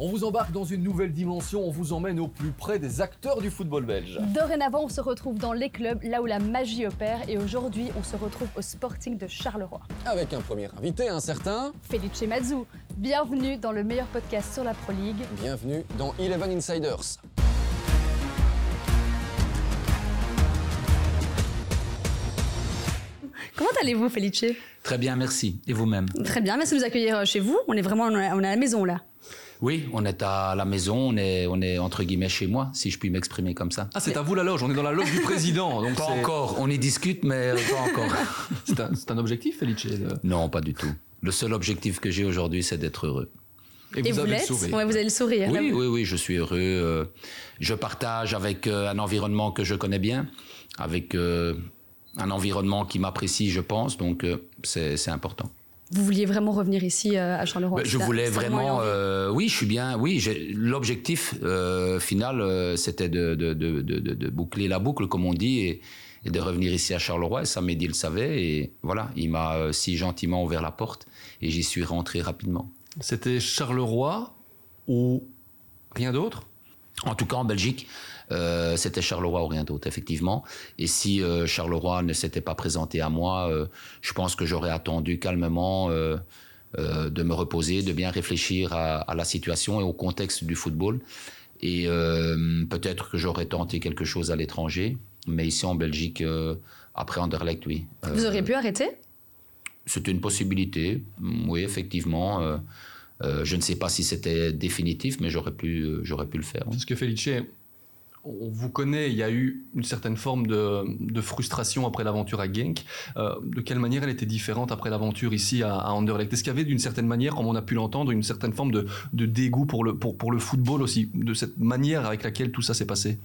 On vous embarque dans une nouvelle dimension, on vous emmène au plus près des acteurs du football belge. Dorénavant, on se retrouve dans les clubs, là où la magie opère, et aujourd'hui, on se retrouve au Sporting de Charleroi. Avec un premier invité, un certain. Felice Mazou, bienvenue dans le meilleur podcast sur la Pro League. Bienvenue dans Eleven Insiders. Comment allez-vous, Felice? Très bien, merci. Et vous-même? Très bien, merci de nous accueillir chez vous. On est vraiment on est à la maison là. Oui, on est à la maison, on est, on est entre guillemets chez moi, si je puis m'exprimer comme ça. Ah, c'est à vous la loge, on est dans la loge du président. Donc pas encore, on y discute, mais pas encore. c'est un, un, objectif, Felice Non, pas du tout. Le seul objectif que j'ai aujourd'hui, c'est d'être heureux. Et vous, Et vous avez le sourire. Ouais, vous avez le sourire. Oui, oui, oui, je suis heureux. Euh, je partage avec euh, un environnement que je connais bien, avec euh, un environnement qui m'apprécie, je pense, donc c'est important. Vous vouliez vraiment revenir ici à Charleroi Je voulais vraiment, euh, oui, je suis bien, oui. L'objectif euh, final, c'était de, de, de, de, boucler la boucle, comme on dit, et, et de revenir ici à Charleroi. Et ça, Mehdi le savait, et voilà, il m'a si gentiment ouvert la porte, et j'y suis rentré rapidement. C'était Charleroi ou rien d'autre? En tout cas, en Belgique, euh, c'était Charleroi ou rien d'autre, effectivement. Et si euh, Charleroi ne s'était pas présenté à moi, euh, je pense que j'aurais attendu calmement euh, euh, de me reposer, de bien réfléchir à, à, la situation et au contexte du football. Et euh, peut-être que j'aurais tenté quelque chose à l'étranger, mais ici en Belgique, après Anderlecht, oui. Vous auriez pu arrêter? C'était une possibilité, oui, effectivement. Euh, euh, je ne sais pas si c'était définitif, mais j'aurais pu, euh, j'aurais pu le faire. Parce que Felice, on vous connaît, il y a eu une certaine forme de, frustration après l'aventure à Genk. Euh, de quelle manière elle était différente après l'aventure ici à, Anderlecht? Est-ce qu'il y avait d'une certaine manière, comme on a pu l'entendre, une certaine forme de, dégoût pour le, football aussi, de cette manière avec laquelle tout ça s'est passé?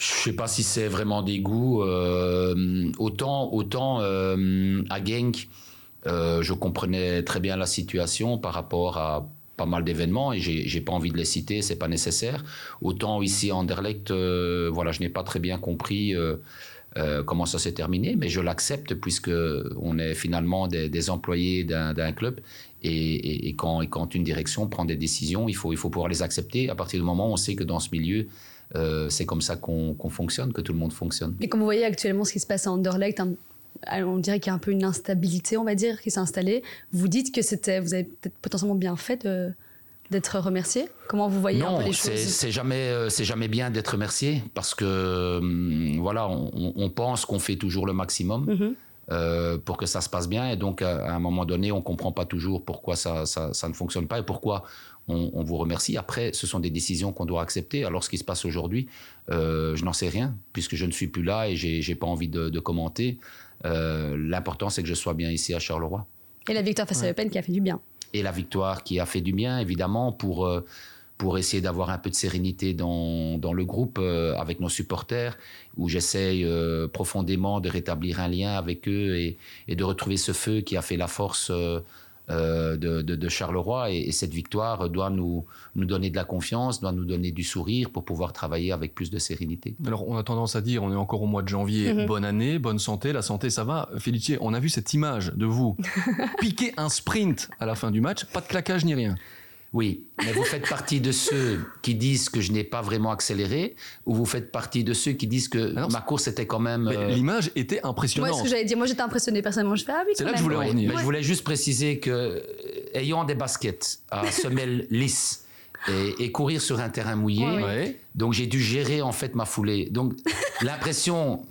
Je sais pas si c'est vraiment des goûts. Euh, autant, autant euh, à Genk, euh, je comprenais très bien la situation par rapport à pas mal d'événements et j'ai pas envie de les citer, c'est pas nécessaire. Autant ici à Anderlecht, euh, voilà, je n'ai pas très bien compris. Euh, euh, comment ça s'est terminé, mais je l'accepte puisque on est finalement des, employés d'un club et, quand, une direction prend des décisions, il faut, il faut pouvoir les accepter à partir du moment où on sait que dans ce milieu, c'est comme ça qu'on qu fonctionne, que tout le monde fonctionne. Et comme vous voyez actuellement ce qui se passe à Anderlecht, on dirait qu'il y a un peu une instabilité, on va dire, qui s'est installée. Vous dites que c'était, vous avez peut-être potentiellement bien fait de d'être remercié Comment vous voyez non, un peu les choses c'est jamais euh, c'est jamais bien d'être remercié parce que hum, voilà, on, on pense qu'on fait toujours le maximum. Mm -hmm. Euh, pour que ça se passe bien et donc à, à un moment donné on comprend pas toujours pourquoi ça, ça, ça ne fonctionne pas et pourquoi on, on, vous remercie après ce sont des décisions qu'on doit accepter alors ce qui se passe aujourd'hui euh, je n'en sais rien puisque je ne suis plus là et j'ai pas envie de, de commenter euh, l'important c'est que je sois bien ici à Charleroi et la victoire face ouais. à Le Pen qui a fait du bien et la victoire qui a fait du bien évidemment pour euh, pour essayer d'avoir un peu de sérénité dans, dans le groupe euh, avec nos supporters, où j'essaye euh, profondément de rétablir un lien avec eux et, et, de retrouver ce feu qui a fait la force euh, de, de, de, Charleroi. Et, et, cette victoire doit nous, nous donner de la confiance, doit nous donner du sourire pour pouvoir travailler avec plus de sérénité. Alors on a tendance à dire, on est encore au mois de janvier, -hmm. bonne année, bonne santé, la santé ça va. Félicier, on a vu cette image de vous piquer un sprint à la fin du match, pas de claquage ni rien. Oui, mais vous faites partie de ceux qui disent que je n'ai pas vraiment accéléré, ou vous faites partie de ceux qui disent que Alors, ma course était quand même. Euh... L'image était impressionnante. Moi, ce que j'allais dire, moi j'étais impressionné personnellement. Je fais ah oui. C'est là que je voulais en venir. Mais je voulais juste préciser que, ayant des baskets à semelle lisse et, et, courir sur un terrain mouillé, ouais. donc j'ai dû gérer en fait ma foulée. Donc l'impression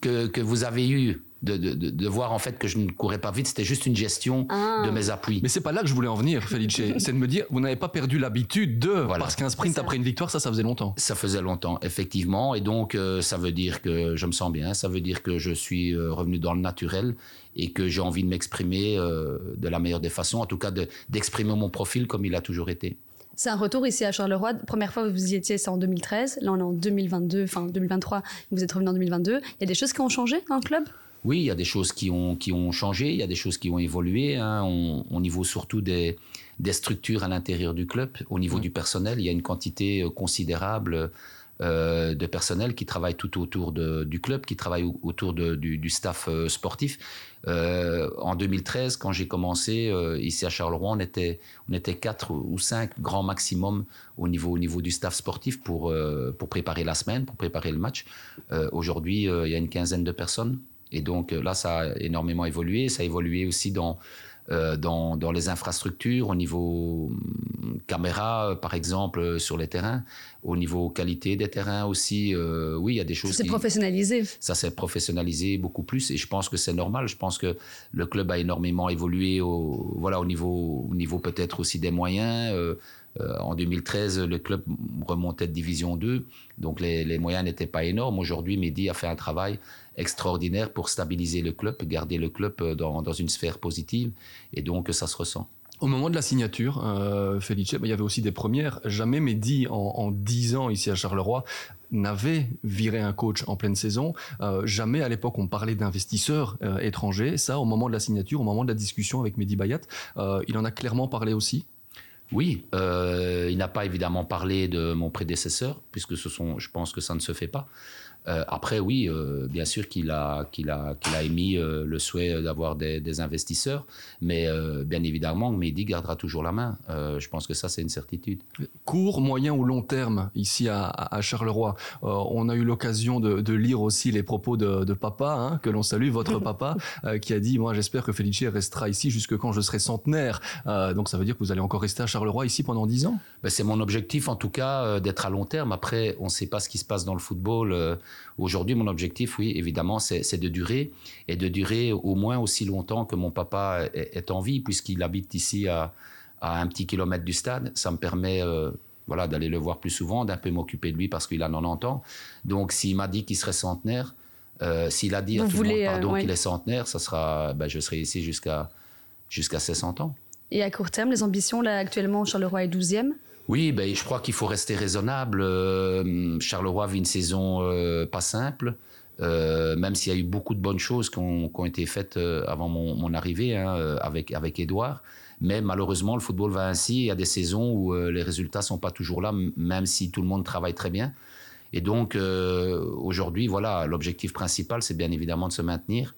que, que vous avez eue de, de, de, voir en fait que je ne courais pas vite, c'était juste une gestion ah. de mes appuis. Mais c'est pas là que je voulais en venir, Felice. c'est de me dire, vous n'avez pas perdu l'habitude de, voilà. parce qu'un sprint après une victoire, ça, ça faisait longtemps. Ça faisait longtemps, effectivement, et donc euh, ça veut dire que je me sens bien, ça veut dire que je suis euh, revenu dans le naturel et que j'ai envie de m'exprimer euh, de la meilleure des façons, en tout cas d'exprimer de, mon profil comme il a toujours été. C'est un retour ici à Charleroi. Première fois, vous y étiez, c'est en 2013. Là, on est en 2022, enfin 2023. Vous êtes revenu en 2022. Il y a des choses qui ont changé dans le club? Oui, il y a des choses qui ont, qui ont changé, il y a des choses qui ont évolué hein, on, au niveau surtout des, des structures à l'intérieur du club, au niveau du personnel. Il y a une quantité considérable euh, de personnel qui travaille tout autour du club, qui travaille autour du, staff euh, sportif. Euh, en 2013, quand j'ai commencé ici à Charleroi, on était, on était quatre ou cinq grand maximum au niveau, au niveau du staff sportif pour, pour préparer la semaine, pour préparer le match. Aujourd'hui, il y a une quinzaine de personnes. Et donc là, ça a énormément évolué. Ça a évolué aussi dans dans, dans, les infrastructures, au niveau hum, caméra, euh, par exemple, euh, sur les terrains, au niveau qualité des terrains aussi. oui, il y a des choses. Ça s'est professionnalisé. Ça s'est professionnalisé beaucoup plus et je pense que c'est normal. Je pense que le club a énormément évolué au, voilà, au niveau, au niveau peut-être aussi des moyens. En 2013, le club remontait de Division 2, donc les, moyens n'étaient pas énormes. Aujourd'hui, Mehdi a fait un travail extraordinaire pour stabiliser le club, garder le club euh, dans, une sphère positive. Et donc, ça se ressent. Au moment de la signature, euh, Felice, bah, il y avait aussi des premières. Jamais Mehdi, en, en 10 ans ici à Charleroi, n'avait viré un coach en pleine saison. Euh, jamais à l'époque on parlait d'investisseurs euh, étrangers. Ça, au moment de la signature, au moment de la discussion avec Mehdi Bayat, euh, il en a clairement parlé aussi. Oui, euh, il n'a pas évidemment parlé de mon prédécesseur, puisque ce sont, je pense que ça ne se fait pas. Euh, après, oui, euh, bien sûr qu'il a, qu'il a, qu'il a émis euh, le souhait d'avoir des, des, investisseurs, mais euh, bien évidemment, Mehdi gardera toujours la main. Euh, je pense que ça, c'est une certitude. Court, moyen ou long terme, ici à, à Charleroi, euh, on a eu l'occasion de, de, lire aussi les propos de, de papa, hein, que l'on salue, votre papa, qui a dit, moi j'espère que Felice restera ici jusque quand je serai centenaire. donc ça veut dire que vous allez encore rester à Charleroi ici pendant 10 ans? Ben, C'est mon objectif, en tout cas, d'être à long terme. Après, on ne sait pas ce qui se passe dans le football Aujourd'hui, mon objectif, oui, évidemment, c'est de durer et de durer au moins aussi longtemps que mon papa est, est en vie, puisqu'il habite ici à, à, un petit kilomètre du stade. Ça me permet euh, voilà, d'aller le voir plus souvent, d'un peu m'occuper de lui parce qu'il a 90 ans. Donc, s'il m'a dit qu'il serait centenaire, euh, s'il a dit Vous à tout voulez, le monde pardon euh, ouais. qu'il est centenaire, ça sera, ben, je serai ici jusqu'à jusqu'à ses 100 ans. Et à court terme, les ambitions, là, actuellement, Charleroi est 12e. Oui, ben, je crois qu'il faut rester raisonnable. Euh, Charleroi vit une saison euh, pas simple, euh, même s'il y a eu beaucoup de bonnes choses qui ont, été faites avant mon, arrivée hein, avec, avec Edouard. Mais malheureusement, le football va ainsi. Il y a des saisons où les résultats sont pas toujours là, même si tout le monde travaille très bien. Et donc, aujourd'hui, voilà, l'objectif principal, c'est bien évidemment de se maintenir.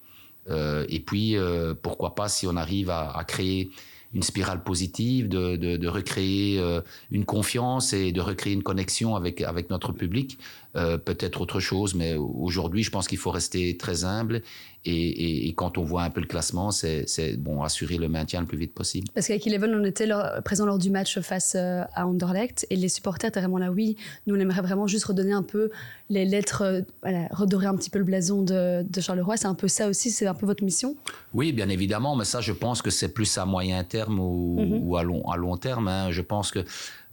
Et puis, pourquoi pas, si on arrive à créer une spirale positive, de, de, de recréer euh, une confiance et de recréer une connexion avec, avec notre public, euh, peut-être autre chose. Mais aujourd'hui, je pense qu'il faut rester très humble. Et, et, et, quand on voit un peu le classement, c'est bon, assurer le maintien le plus vite possible. Parce qu'avec Eleven, on était leur, présent lors du match face euh, à Anderlecht et les supporters étaient vraiment là. Oui, nous, on aimerait vraiment juste redonner un peu les lettres, euh, voilà, redorer un petit peu le blason de, de Charleroi. C'est un peu ça aussi, c'est un peu votre mission? Oui, bien évidemment, mais ça, je pense que c'est plus à moyen terme ou, mm -hmm. ou à, long, à long terme. Hein. Je pense que.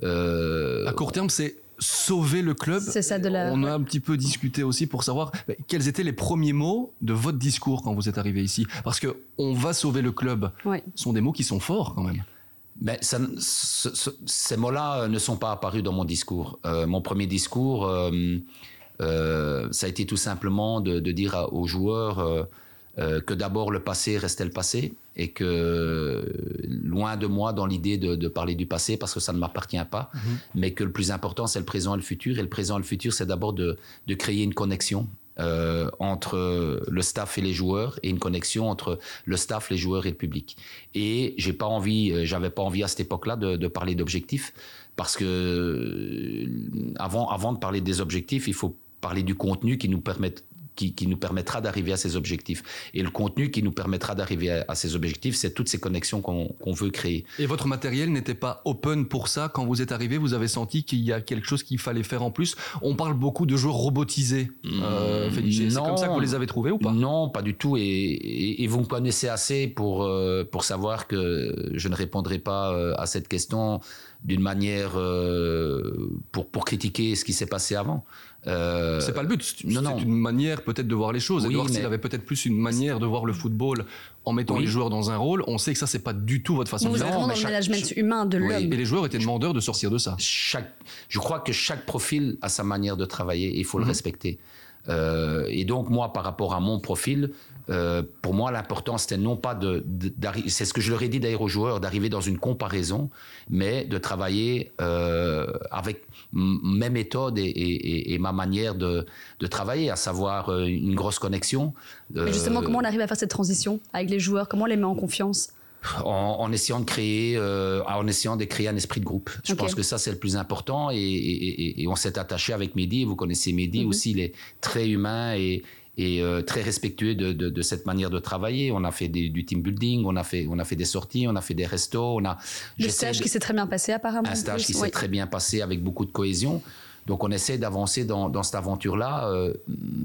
Euh... À court terme, c'est sauver le club. C'est ça de la... On a un petit peu discuté aussi pour savoir quels étaient les premiers mots de votre discours quand vous êtes arrivé ici. Parce que on va sauver le club. Ouais. Ce sont des mots qui sont forts quand même. Ça, ce, ce, ces mots-là ne sont pas apparus dans mon discours. Euh, mon premier discours, euh, euh, ça a été tout simplement de, de dire à, aux joueurs euh, euh, que d'abord le passé restait le passé et que loin de moi dans l'idée de, de, parler du passé parce que ça ne m'appartient pas, -hmm. mais que le plus important c'est le présent et le futur et le présent et le futur c'est d'abord de, de, créer une connexion euh, entre le staff et les joueurs et une connexion entre le staff, les joueurs et le public. Et j'ai pas envie, j'avais pas envie à cette époque-là de, de parler d'objectifs parce que avant, avant de parler des objectifs, il faut parler du contenu qui nous permette qui, qui, nous permettra d'arriver à ces objectifs. Et le contenu qui nous permettra d'arriver à, à, ces objectifs, c'est toutes ces connexions qu'on qu veut créer. Et votre matériel n'était pas open pour ça Quand vous êtes arrivé, vous avez senti qu'il y a quelque chose qu'il fallait faire en plus On parle beaucoup de joueurs robotisés, euh, C'est comme ça que vous les avez trouvés ou pas? Non, pas du tout. Et, et, et, vous me connaissez assez pour, euh, pour savoir que je ne répondrai pas euh, à cette question d'une manière euh, pour, pour critiquer ce qui s'est passé avant. Euh, c'est pas le but. C'est une manière peut-être de voir les choses. Oui, Edouard, mais... s'il avait peut-être plus une manière de voir le football en mettant oui. les joueurs dans un rôle, on sait que ça c'est pas du tout votre façon de faire. Vous êtes dans le management chaque... humain de l'homme. Oui. Et les joueurs étaient demandeurs de sortir de ça. Chaque, je crois que chaque profil a sa manière de travailler et il faut mm -hmm. le respecter. et donc moi, par rapport à mon profil, euh, pour moi, l'important, c'était non pas de, c'est ce que je leur ai dit d'ailleurs aux joueurs, d'arriver dans une comparaison, mais de travailler euh, avec mes méthodes et, ma manière de, travailler, à savoir euh, une grosse connexion. Mais justement, comment on arrive à faire cette transition avec les joueurs? Comment on les met en confiance? En, essayant de créer, en essayant de créer un esprit de groupe. Je pense que ça c'est le plus important et, on s'est attaché avec Mehdi. Vous connaissez Mehdi mhm. aussi, il est très humain et, et euh, très respectueux de, de, cette manière de travailler. On a fait du team building, on a fait, on a fait des sorties, on a fait des restos. On a, le stage qui s'est très bien passé apparemment. Un stage qui s'est très bien passé avec beaucoup de cohésion. Donc on essaie d'avancer dans, dans, cette aventure-là euh,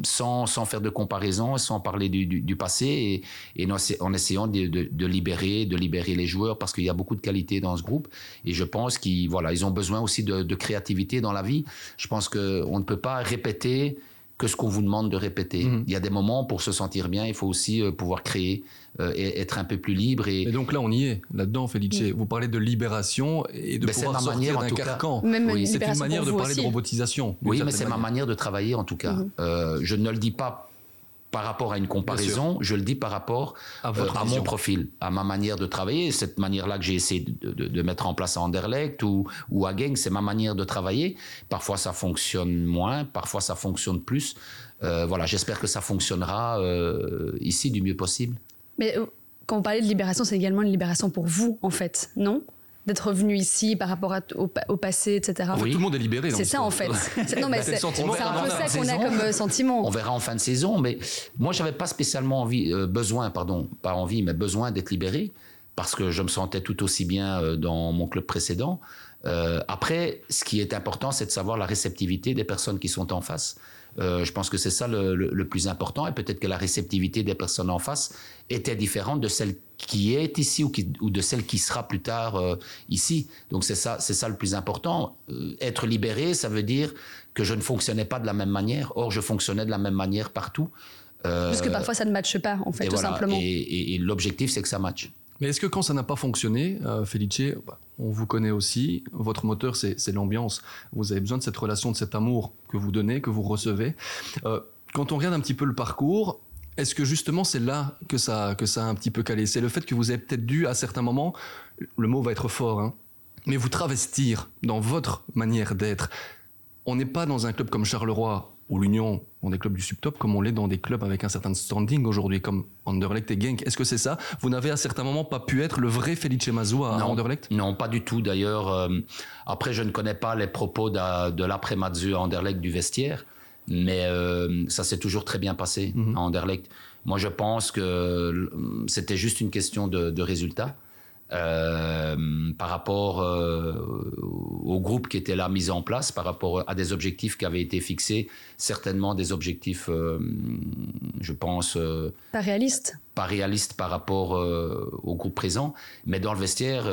sans, sans, faire de comparaison, sans parler du, du, passé et, et, en essayant de, de, libérer, de libérer les joueurs parce qu'il y a beaucoup de qualité dans ce groupe et je pense qu'ils voilà, ils ont besoin aussi de, créativité dans la vie. Je pense qu'on ne peut pas répéter que ce qu'on vous demande de répéter. Mhm. Il y a des moments pour se sentir bien, il faut aussi euh, pouvoir créer euh, et être un peu plus libre. Et... donc là, on y est, là-dedans, Felice. Vous parlez de libération et de pouvoir sortir d'un carcan. C'est une manière de parler de robotisation. Oui, mais c'est ma manière de travailler en tout cas. Mhm. Euh, je ne le dis pas par rapport à une comparaison, je le dis par rapport à, euh, mon profil, à ma manière de travailler, cette manière-là que j'ai essayé de, mettre en place à Anderlecht ou, ou à Genk, c'est ma manière de travailler. Parfois ça fonctionne moins, parfois ça fonctionne plus. Euh, voilà, j'espère que ça fonctionnera euh, ici du mieux possible. Mais quand vous parlez de libération, c'est également une libération pour vous, en fait, non? D'être revenu ici par rapport au, passé, etc. Oui. Tout le monde est libéré. C'est ça en fait. non, mais c'est un peu ça qu'on a comme euh, sentiment. On verra en fin de saison, mais moi j'avais pas spécialement envie, euh, besoin, pardon, pas envie, mais besoin d'être libéré parce que je me sentais tout aussi bien euh, dans mon club précédent. après, ce qui est important, c'est de savoir la réceptivité des personnes qui sont en face. Euh, je pense que c'est ça le, plus important et peut-être que la réceptivité des personnes en face était différente de celle qui est ici ou, ou de celle qui sera plus tard euh, ici. Donc c'est ça, c'est ça le plus important. Euh, être libéré, ça veut dire que je ne fonctionnais pas de la même manière. Or, je fonctionnais de la même manière partout. Parce que parfois ça ne matche pas, en fait, tout simplement. Et, et l'objectif, c'est que ça matche. Mais est-ce que quand ça n'a pas fonctionné, Felice, on vous connaît aussi, votre moteur, c'est l'ambiance. Vous avez besoin de cette relation, de cet amour que vous donnez, que vous recevez. Euh, quand on regarde un petit peu le parcours, est-ce que justement c'est là que ça, que ça a un petit peu calé? C'est le fait que vous avez peut-être dû à certains moments, le mot va être fort, hein, mais vous travestir dans votre manière d'être. On n'est pas dans un club comme Charleroi ou l'Union dans des clubs du subtop comme on l'est dans des clubs avec un certain standing aujourd'hui comme Anderlecht et Genk. Est-ce que c'est ça? Vous n'avez à certains moments pas pu être le vrai Felice Mazou à Anderlecht? Non, pas du tout. D'ailleurs, euh, après, je ne connais pas les propos de, l'après Mazou à Anderlecht du vestiaire, mais euh, ça s'est toujours très bien passé mhm. à Anderlecht. Moi, je pense que euh, c'était juste une question de, de résultat. Euh, par rapport euh, au groupe qui était là mis en place, par rapport à des objectifs qui avaient été fixés, certainement des objectifs, euh, je pense... pas réalistes pas réalistes par rapport au groupe présent, mais dans le vestiaire,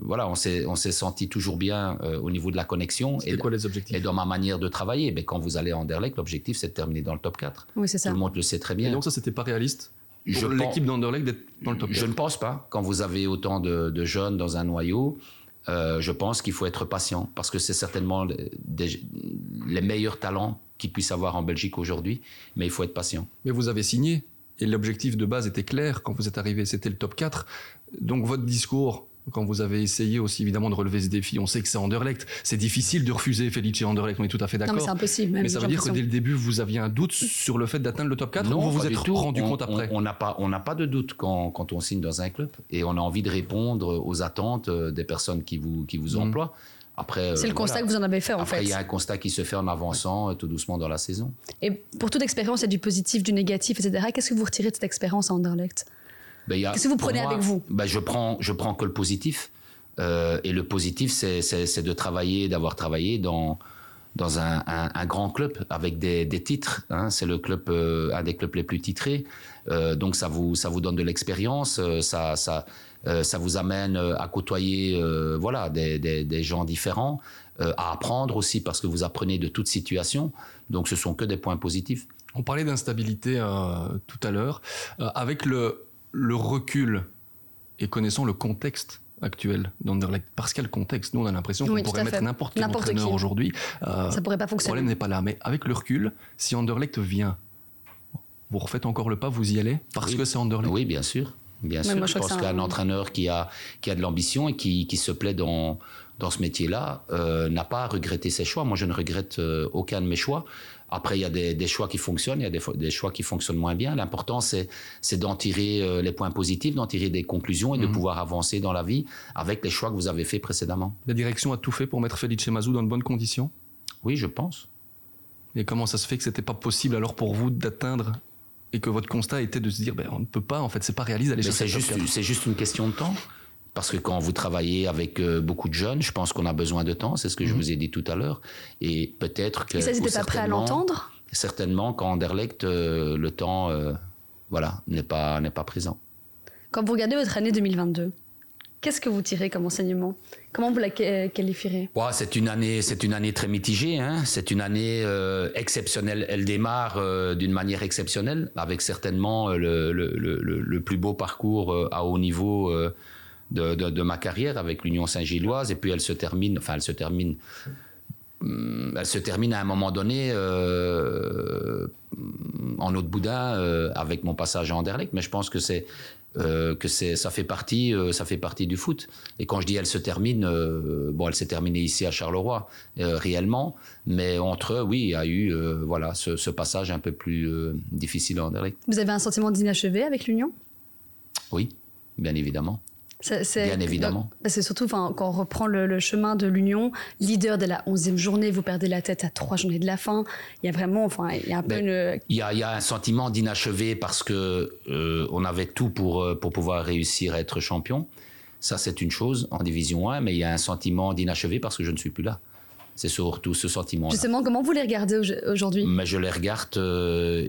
voilà, on s'est on s'est senti toujours bien au niveau de la connexion et, quoi les objectifs? et dans ma manière de travailler. Mais quand vous allez en Anderlecht, l'objectif c'est de terminer dans le top 4. Oui, c'est ça. Tout le monde le sait très bien. Et donc ça, c'était pas réaliste? L'équipe d'Anderlecht d'être dans le top 4 Je ne pense pas. Quand vous avez autant de, jeunes dans un noyau, euh, je pense qu'il faut être patient parce que c'est certainement les meilleurs talents qu'il puisse avoir en Belgique aujourd'hui, mais il faut être patient. Mais vous avez signé et l'objectif de base était clair quand vous êtes arrivé, c'était le top 4. Donc votre discours quand vous avez essayé aussi évidemment de relever ce défi, on sait que c'est Anderlecht. C'est difficile de refuser Felice Anderlecht, on est tout à fait d'accord. Non, mais c'est impossible. mais ça veut dire que dès le début, vous aviez un doute sur le fait d'atteindre le top 4 non, ou vous vous êtes rendu compte après? On n'a pas, on pas de doute quand, quand, on signe dans un club et on a envie de répondre aux attentes euh, des personnes qui vous, qui vous mhm. emploient. Après, c'est le euh, constat que vous en avez fait en Après, fait. Il y a un constat qui se fait en avançant euh, tout doucement dans la saison. Et pour toute expérience, il y a du positif, du négatif, etc. Qu'est-ce que vous retirez de cette expérience à Anderlecht? Ben, Qu'est-ce que vous prenez avec vous ben, je prends, je prends que le positif. Euh, et le positif, c'est de travailler, d'avoir travaillé dans, dans un, un, grand club avec des, des titres. Hein. C'est le club, euh, un des clubs les plus titrés. Euh, donc ça vous, ça vous donne de l'expérience, euh, ça, ça, euh, ça vous amène à côtoyer voilà, des, des, des, gens différents, à apprendre aussi parce que vous apprenez de toute situation. Donc ce sont que des points positifs. On parlait d'instabilité tout à l'heure. avec le, le recul et connaissant le contexte actuel d'Anderlecht Parce qu'il y a le contexte. Nous, on a l'impression qu'on Oui, pourrait mettre n'importe quel N'importe entraîneur qui. aujourd'hui. Euh, Ça pourrait pas le fonctionner. problème n'est pas là. Mais avec le recul, si Anderlecht vient, vous refaites encore le pas, vous y allez Parce Oui. que c'est Anderlecht. Oui, bien sûr. Bien sûr. moi, je pense qu'un un- entraîneur qui a, qui a de l'ambition et qui, qui se plaît dans, dans ce métier-là euh, n'a pas à regretter ses choix. Moi, je ne regrette euh, aucun de mes choix. Après, il y a des, des choix qui fonctionnent, il y a des, choix qui fonctionnent moins bien. L'important, c'est, c'est d'en tirer euh, les points positifs, d'en tirer des conclusions et de Mhm. pouvoir avancer dans la vie avec les choix que vous avez faits précédemment. La direction a tout fait pour mettre Felice Mazou dans de bonnes conditions? Oui, je pense. Et comment ça se fait que c'était pas possible alors pour vous d'atteindre et que votre constat était de se dire ben, on ne peut pas, en fait, c'est pas réaliste d'aller chercher juste, c'est juste une question de temps. Parce que quand vous travaillez avec euh, beaucoup de jeunes, je pense qu'on a besoin de temps. C'est ce que je Mhm. vous ai dit tout à l'heure. Et peut-être que. Et ça, pas prêts à l'entendre? Certainement qu'en Anderlecht, euh, le temps, euh, voilà, n'est pas pas présent. Quand vous regardez votre année 2022, qu'est-ce que vous tirez comme enseignement? Comment vous la qua- qualifierez? C'est une année, c'est une année très mitigée. Hein. C'est une année euh, exceptionnelle. Elle démarre euh, d'une manière exceptionnelle, avec certainement euh, le, le, le, plus beau parcours euh, à haut niveau euh, de, de, de ma carrière avec l'Union Saint-Gilloise. Et puis elle se termine, enfin elle se termine. hum, Elle se termine à un moment donné euh, en de boudin euh, avec mon passage à Anderlecht, mais je pense que c'est euh, que c'est ça fait partie euh, ça fait partie du foot. Et quand je dis elle se termine, euh, bon, elle s'est terminée ici à Charleroi réellement, mais entre eux, oui, il y a eu voilà ce, ce passage un peu plus difficile à Anderlecht. Vous avez un sentiment d'inachevé avec l'Union? Oui, bien évidemment. Ça- Bien évidemment. C'est surtout quand on reprend le, le chemin de l'Union, leader de la 11e journée, vous perdez la tête à trois journées de la fin. Il y a vraiment, enfin, il y a un peu Ben, une. Il y a, il y a un sentiment d'inachevé parce que euh, on avait tout pour, euh, pour pouvoir réussir à être champion. Ça, c'est une chose en division 1, mais il y a un sentiment d'inachevé parce que je ne suis plus là. C'est surtout ce sentiment-là. Justement, comment vous les regardez au- aujourd'hui? Mais je les regarde euh,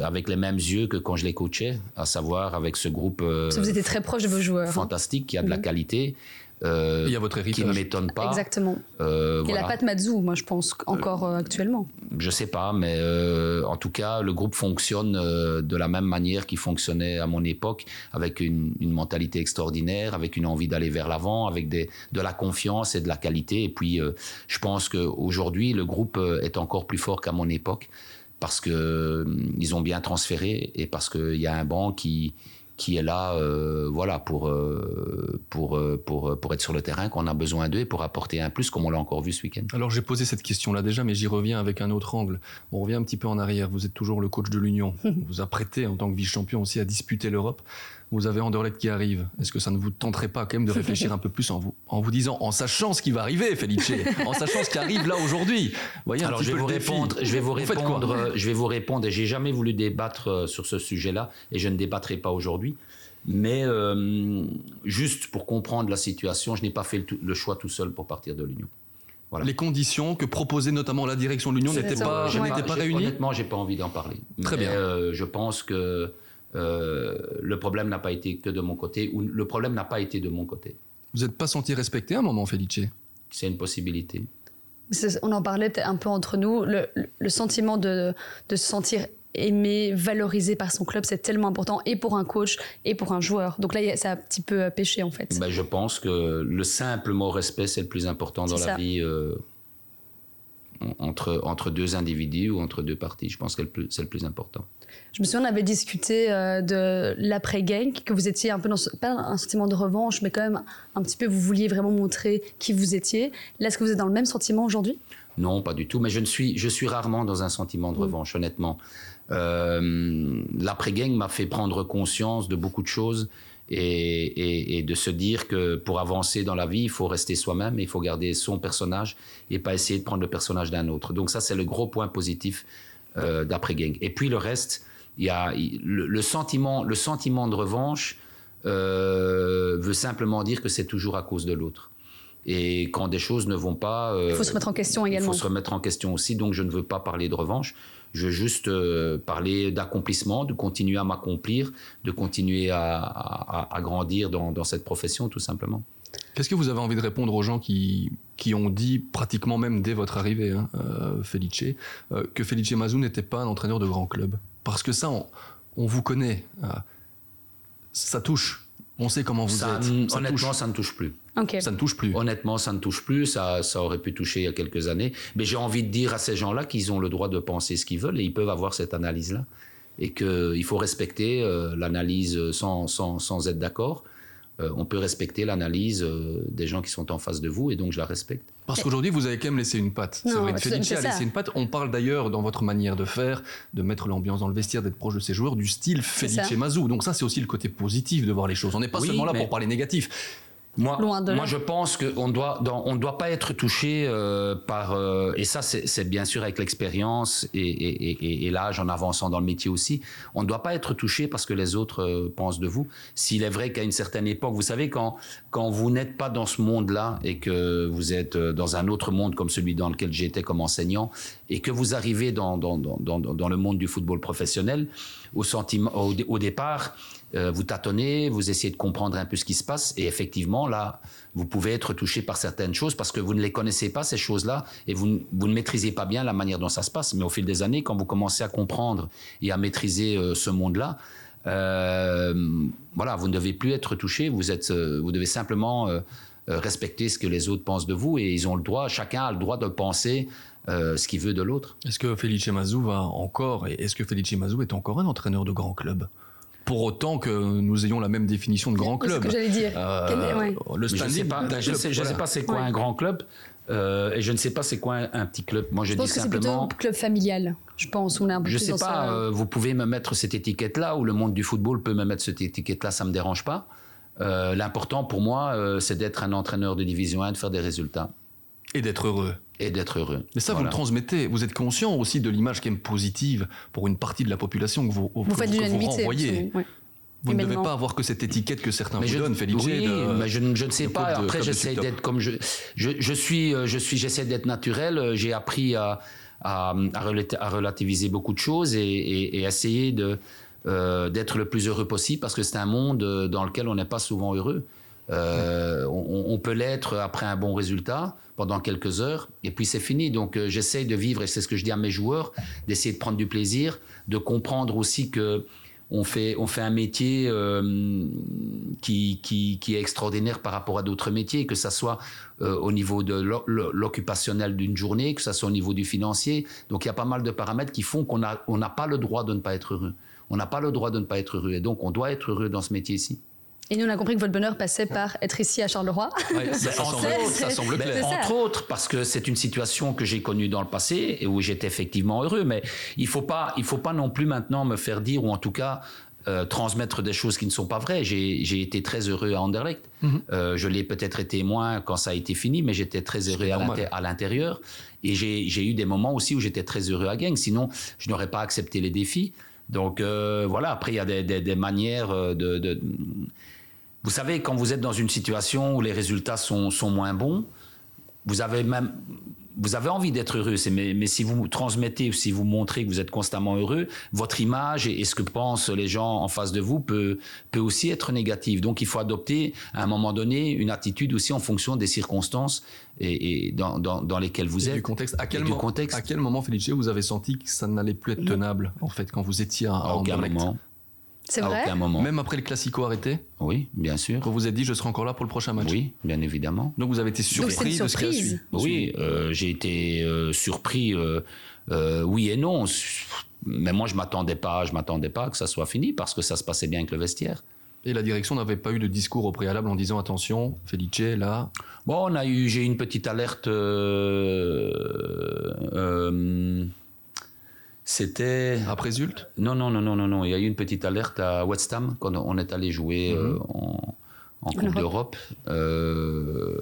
euh, avec les mêmes yeux que quand je les coachais, à savoir avec ce groupe euh, Parce que vous étiez très proche de vos joueurs. hein. fantastique qui a de la Mhm. qualité, euh, Il y a votre qui ne héritage. m'étonne pas. Exactement. Euh, Et voilà. la patte Mazou, moi, je pense, encore euh, actuellement. Je sais pas, mais euh, en tout cas, le groupe fonctionne euh, de la même manière qu'il fonctionnait à mon époque, avec une, une mentalité extraordinaire, avec une envie d'aller vers l'avant, avec des, de la confiance et de la qualité. Et puis, euh, je pense qu'aujourd'hui, le groupe euh, est encore plus fort qu'à mon époque, parce que euh, ils ont bien transféré et parce qu'il y a un banc qui qui est là, euh, voilà, pour, euh, pour, euh, pour, pour être sur le terrain, qu'on a besoin d'eux et pour apporter un plus, comme on l'a encore vu ce week-end. Alors j'ai posé cette question-là déjà, mais j'y reviens avec un autre angle. On revient un petit peu en arrière. Vous êtes toujours le coach de l'Union. On vous apprêtez en tant que vice-champion aussi à disputer l'Europe. Vous avez Anderlecht qui arrive. Est-ce que ça ne vous tenterait pas quand même de réfléchir un peu plus en vous, en vous disant, en sachant ce qui va arriver, Felice, en sachant ce qui arrive là aujourd'hui? Vous voyez un Alors petit je vais peu vous le défi. répondre. Je vais vous Vous répondre. euh, je vais vous répondre. Et j'ai jamais voulu débattre euh, sur ce sujet-là, et je ne débattrai pas aujourd'hui. Mais euh, juste pour comprendre la situation, je n'ai pas fait le, choix tout seul pour partir de l'Union. Voilà. Les conditions que proposait notamment la direction de l'Union n'étaient pas, ouais. Pas réunies? Honnêtement, j'ai pas envie d'en parler. Très Mais, bien. euh, je pense que euh, le problème n'a pas été que de mon côté, ou le problème n'a pas été de mon côté. Vous n'êtes pas senti respecté à un moment, Felice? C'est une possibilité. On en parlait peut-être un peu entre nous. Le, sentiment de, de se sentir aimé, valorisé par son club, c'est tellement important, et pour un coach, et pour un joueur. Donc là, ça a un petit peu euh, péché, en fait. Ben, je pense que le simple mot respect, c'est le plus important dans la ça. vie euh, en- entre, entre deux individus ou entre deux parties. Je pense que c'est le plus important. Je me souviens, on avait discuté euh, de l'après-gang, que vous étiez un peu dans ce, pas un sentiment de revanche, mais quand même un petit peu, vous vouliez vraiment montrer qui vous étiez. Là, est-ce que vous êtes dans le même sentiment aujourd'hui? Non, pas du tout. Mais je, ne suis, je suis rarement dans un sentiment de Mm. revanche, honnêtement. Euh, L'après-gang m'a fait prendre conscience de beaucoup de choses et, et- et de se dire que pour avancer dans la vie, il faut rester soi-même, il faut garder son personnage et pas essayer de prendre le personnage d'un autre. Donc ça, c'est le gros point positif euh, d'après-gang. Et puis le reste, il y a il- le, le sentiment, le sentiment de revanche euh, veut simplement dire que c'est toujours à cause de l'autre. Et quand des choses ne vont pas, Il euh, faut se remettre en question il également. faut se remettre en question aussi, donc je ne veux pas parler de revanche. Je veux juste euh, parler d'accomplissement, de continuer à m'accomplir, de continuer à, à- à grandir dans, dans cette profession, tout simplement. Qu'est-ce que vous avez envie de répondre aux gens qui, qui ont dit, pratiquement même dès votre arrivée, hein, euh, Felice, euh, que Felice Mazou n'était pas un entraîneur de grand club Parce que ça, on, on vous connaît. euh, ça touche. On sait comment vous Ça, êtes. Ça honnêtement, touche. ça ne touche plus. Ça ne touche plus. Honnêtement, ça ne touche plus. Ça, ça aurait pu toucher il y a quelques années. Mais j'ai envie de dire à ces gens-là qu'ils ont le droit de penser ce qu'ils veulent et ils peuvent avoir cette analyse-là. Et qu'il faut respecter euh, l'analyse sans, sans, sans être d'accord. Euh, on peut respecter l'analyse euh, des gens qui sont en face de vous et donc je la respecte. Parce qu'aujourd'hui, vous avez quand même laissé une patte. C'est Non, Felice c'est a laissé une patte. On parle d'ailleurs dans votre manière de faire, de mettre l'ambiance dans le vestiaire, d'être proche de ses joueurs, du style Felice. Mazou. Donc ça, c'est aussi le côté positif de voir les choses. On n'est pas Oui, seulement là mais- pour parler négatif. Moi, Loin de là. moi je pense qu'on doit, dans- on ne doit pas être touché euh, par, euh, et ça c'est bien sûr avec l'expérience et, et, et- et l'âge en avançant dans le métier aussi, on ne doit pas être touché parce que les autres euh, pensent de vous. S'il est vrai qu'à une certaine époque, vous savez, quand, quand vous n'êtes pas dans ce monde-là et que vous êtes euh, dans un autre monde comme celui dans lequel j'étais comme enseignant et que vous arrivez dans, dans, dans, dans, dans le monde du football professionnel, au, sentiment, au, au départ, euh, vous tâtonnez, vous essayez de comprendre un peu ce qui se passe, et effectivement, là, vous pouvez être touché par certaines choses parce que vous ne les connaissez pas, ces choses-là, et vous, vous ne maîtrisez pas bien la manière dont ça se passe. Mais au fil des années, quand vous commencez à comprendre et à maîtriser euh, ce monde-là, euh, voilà, vous ne devez plus être touché, vous, êtes, vous devez simplement respecter ce que les autres pensent de vous, et ils ont le droit, chacun a le droit de penser ce qu'il veut de l'autre. Est-ce que Felice Mazou va encore, et est-ce que Felice Mazou est encore un entraîneur de grand club Pour autant que nous ayons la même définition de grand C'est ce club. que j'allais dire. Euh, Quel est- ouais. Le standing sais pas, d'un je club, sais, sais pas c'est quoi Ouais. un grand club, euh, et je ne sais pas c'est quoi un, un petit club. Moi, je, Je dis pense que c'est plutôt simplement. club familial, je pense. On est un peu Je plus sais dans pas, ce- euh, vous pouvez me mettre cette étiquette-là, ou le monde du football peut me mettre cette étiquette-là, ça me dérange pas. Euh, L'important pour moi, euh, c'est d'être un entraîneur de division 1, de faire des résultats Et d'être heureux. Et d'être heureux. Mais ça, vous le transmettez. Vous êtes conscient aussi de l'image qui est positive pour une partie de la population que vous, Vous que faites que l'unanimité. renvoyez. Vous ne devez pas avoir que cette étiquette que certains Mais vous je, donnent, Felice. oui, de- mais je, ne- je ne sais pas. Après, j'essaie d'être comme je, je, je suis. euh, Je suis. J'essaie d'être naturel. Euh, J'ai appris à, à, à relati- à relativiser beaucoup de choses et, et, et essayer de euh, d'être le plus heureux possible parce que c'est un monde euh, dans lequel on n'est pas souvent heureux. Euh, on, peut l'être après un bon résultat pendant quelques heures et puis c'est fini. Donc euh, j'essaie de vivre et c'est ce que je dis à mes joueurs, d'essayer de prendre du plaisir, de comprendre aussi que on fait, on fait un métier euh, qui, est extraordinaire par rapport à d'autres métiers, que ça soit au niveau de l'o- l'o- l'occupationnel d'une journée, que ça soit au niveau du financier. Donc il y a pas mal de paramètres qui font qu'on on n'a pas le droit de ne pas être heureux. On n'a pas le droit de ne pas être heureux. Et donc on doit être heureux dans ce métier-ci. Et nous, on a compris que votre bonheur passait par être ici à Charleroi. Ouais, ça, semble, autres, ça semble clair. ça. entre autres, parce que c'est une situation que j'ai connue dans le passé et où j'étais effectivement heureux. Mais il faut pas, il faut pas non plus maintenant me faire dire ou en tout cas euh, transmettre des choses qui ne sont pas vraies. J'ai j'ai été très heureux à Anderlecht. Mhm. Euh, je l'ai peut-être été moins quand ça a été fini, mais j'étais très heureux à l'intérieur. Et j'ai j'ai eu des moments aussi où j'étais très heureux à Genk. Sinon, je n'aurais pas accepté les défis. Donc euh, voilà. Après, il y a des, des- des manières de, de vous savez, quand vous êtes dans une situation où les résultats sont, sont moins bons, vous avez même vous avez envie d'être heureux, mais, mais si vous transmettez ou si vous montrez que vous êtes constamment heureux, votre image et, et ce que pensent les gens en face de vous peut, peut aussi être négative. Donc il faut adopter à un moment donné une attitude aussi en fonction des circonstances et, et dans, dans, dans lesquelles vous Et êtes. du contexte. À quel, du mo- contexte. à quel moment, Felice, vous avez senti que ça n'allait plus être tenable, en fait, quand vous étiez à, à aucun C'est À vrai aucun moment. Même après le classico arrêté, Oui, bien sûr. vous vous êtes dit, je serai encore là pour le prochain match. Oui, bien évidemment. Donc vous avez été surpris de ce qui a surprise. suivi. Oui, euh, j'ai été euh, surpris, euh, euh, oui et non. Mais moi, je m'attendais pas, je m'attendais pas que ça soit fini parce que ça se passait bien avec le vestiaire. Et la direction n'avait pas eu de discours au préalable en disant attention, Felice, là, Bon, on a eu, j'ai eu une petite alerte. C'était après Zult, non, non, non, non, non, non. Il y a eu une petite alerte à West Ham quand on est allé jouer euh, en, en Coupe Europe. d'Europe. Euh,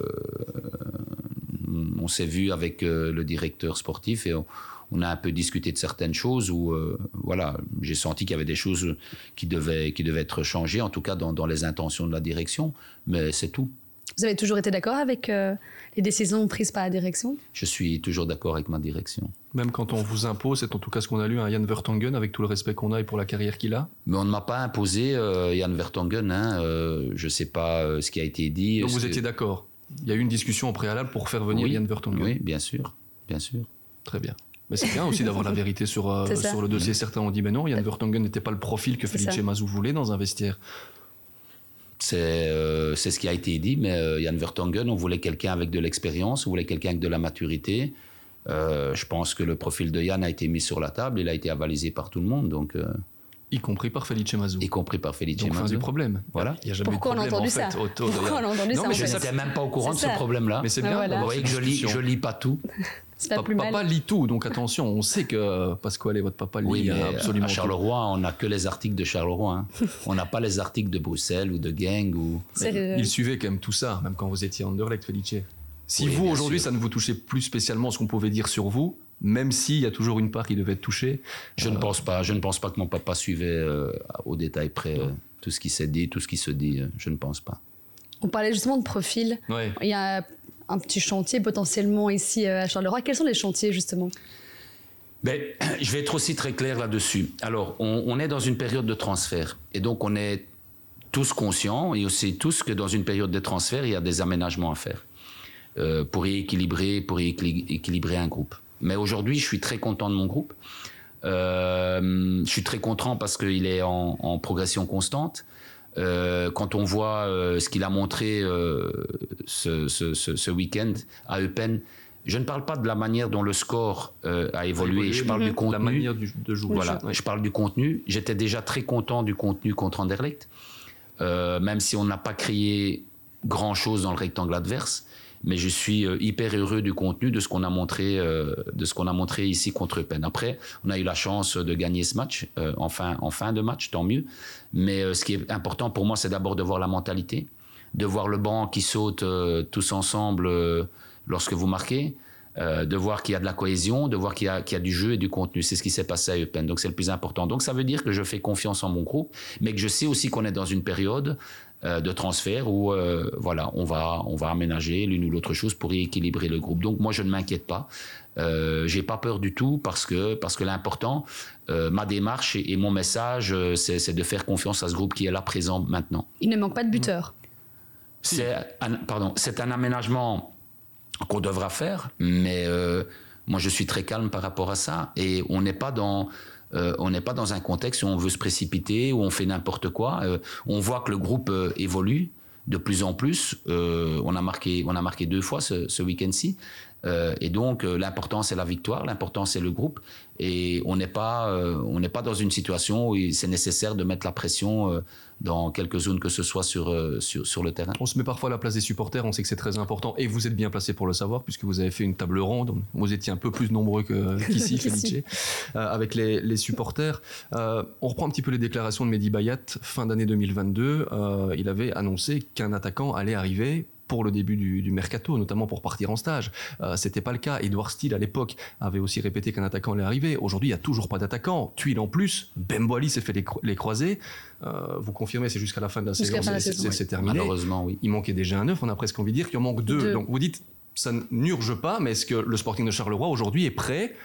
on s'est vu avec euh, le directeur sportif et on, on a un peu discuté de certaines choses où, euh, voilà, j'ai senti qu'il y avait des choses qui devaient, qui devaient être changées, en tout cas dans, dans les intentions de la direction, mais c'est tout. Vous avez toujours été d'accord avec euh, les décisions prises par la direction? Je suis toujours d'accord avec ma direction. même quand on vous impose, c'est en tout cas ce qu'on a lu, un Jan Vertonghen, avec tout le respect qu'on a et pour la carrière qu'il a. Mais on ne m'a pas imposé euh, Jan Vertonghen. Hein, euh, je ne sais pas euh, ce qui a été dit. Donc vous que- étiez d'accord? Il y a eu une discussion au préalable pour faire venir Oui. Jan Vertonghen. Oui, bien sûr, bien sûr. Très bien. Mais c'est bien aussi d'avoir la vérité sur, euh, sur le dossier. Certains ont dit, mais non, Jan Vertonghen n'était pas le profil que Felice. Mazou voulait dans un vestiaire. C'est euh, c'est ce qui a été dit, mais euh, Jan Vertonghen, on voulait quelqu'un avec de l'expérience, on voulait quelqu'un avec de la maturité. Euh, je pense que le profil de Yann a été mis sur la table, il a été avalisé par tout le monde, donc, euh, Y compris par Felice Mazou. y compris par Felice Donc fin Mazou. du problème. Voilà. Il y a jamais eu de Pourquoi on a problème, entendu en fait, ça autour Pourquoi on a entendu Non, ça mais en je n'étais même pas au courant de ce problème-là. Mais c'est Ben bien. voilà. Vous voyez que je lis, je lis pas tout. C'est pas Pa- plus mal. Papa lit tout, donc attention, on sait que Pasquale et votre papa lit Oui, mais absolument à tout. Charleroi, on n'a que les articles de Charleroi. hein. on n'a pas les articles de Bruxelles ou de Gang. Ou... Il suivait quand même tout ça, même quand vous étiez à Anderlecht, Felice. Si Oui, vous, aujourd'hui, ça ne vous touchait plus spécialement ce qu'on pouvait dire sur vous, même s'il y a toujours une part qui devait être touchée. Je ne pense pas. Je ne pense pas que mon papa suivait euh, au détail près euh, tout ce qui s'est dit, tout ce qui se dit. euh, je ne pense pas. On parlait justement de profil. Ouais. Il y a un petit chantier potentiellement ici euh, à Charleroi. Quels sont les chantiers justement? Ben, je vais être aussi très clair là-dessus. Alors, on, on est dans une période de transfert. Et donc, on est tous conscients et aussi tous que dans une période de transfert, il y a des aménagements à faire euh, pour y équilibrer, pour y équili- équilibrer un groupe. Mais aujourd'hui, je suis très content de mon groupe. Euh, je suis très content parce qu'il est en, en progression constante. Euh, quand on voit euh, ce qu'il a montré ce, ce- ce- ce week-end à Eupen, je ne parle pas de la manière dont le score a évolué, je parle du contenu. La manière du- de jouer. Voilà, je parle du contenu. J'étais déjà très content du contenu contre Anderlecht, même si on n'a pas créé grand-chose dans le rectangle adverse. Mais je suis euh, hyper heureux du contenu, de ce qu'on a montré, euh, de ce qu'on a montré ici contre Eupen. Après, on a eu la chance de gagner ce match euh, en, fin, de match, tant mieux. Mais ce qui est important pour moi, c'est d'abord de voir la mentalité, de voir le banc qui saute tous ensemble lorsque vous marquez, de voir qu'il y a de la cohésion, de voir qu'il y, y a du jeu et du contenu. C'est ce qui s'est passé à Eupen. Donc c'est le plus important. Donc ça veut dire que je fais confiance en mon groupe, mais que je sais aussi qu'on est dans une période euh, de transfert où euh, voilà, on va, on va aménager l'une ou l'autre chose pour y équilibrer le groupe. Donc moi je ne m'inquiète pas. Euh, j'ai pas peur du tout parce que parce que l'important, euh, ma démarche et, et mon message, c'est de faire confiance à ce groupe qui est là présent maintenant. Il ne manque pas de buteur. C'est un, pardon, c'est un aménagement qu'on devra faire, mais moi je suis très calme par rapport à ça et on n'est pas dans euh, on n'est pas dans un contexte où on veut se précipiter, où on fait n'importe quoi. Euh, on voit que le groupe euh, évolue de plus en plus. On a marqué on a marqué deux fois ce week-end-ci. Euh, et donc euh, l'important c'est la victoire, l'important c'est le groupe et on n'est pas euh, on n'est pas dans une situation où c'est nécessaire de mettre la pression euh, dans quelques zones que ce soit sur euh, sur, sur le terrain. On se met parfois à la place des supporters, on sait que c'est très important, et vous êtes bien placé pour le savoir, puisque vous avez fait une table ronde, vous étiez un peu plus nombreux qu'ici. Felice, euh, avec les, les supporters. Euh, on reprend un petit peu les déclarations de Mehdi Bayat, fin d'année 2022, euh, il avait annoncé qu'un attaquant allait arriver pour le début du, du mercato, notamment pour partir en stage. Euh, C'était pas le cas. Edouard Steele, à l'époque, avait aussi répété qu'un attaquant allait arriver. Aujourd'hui, il n'y a toujours pas d'attaquant. Tuile en plus. Bemboali s'est fait les, cro- les croisés. Euh, vous confirmez, c'est jusqu'à la fin de la saison. c'est- oui. terminé. Malheureusement, oui. Il manquait déjà un neuf, on a presque envie de dire qu'il en manque deux. Deux. Donc vous dites, ça n'urge pas, mais est-ce que le Sporting de Charleroi aujourd'hui est prêt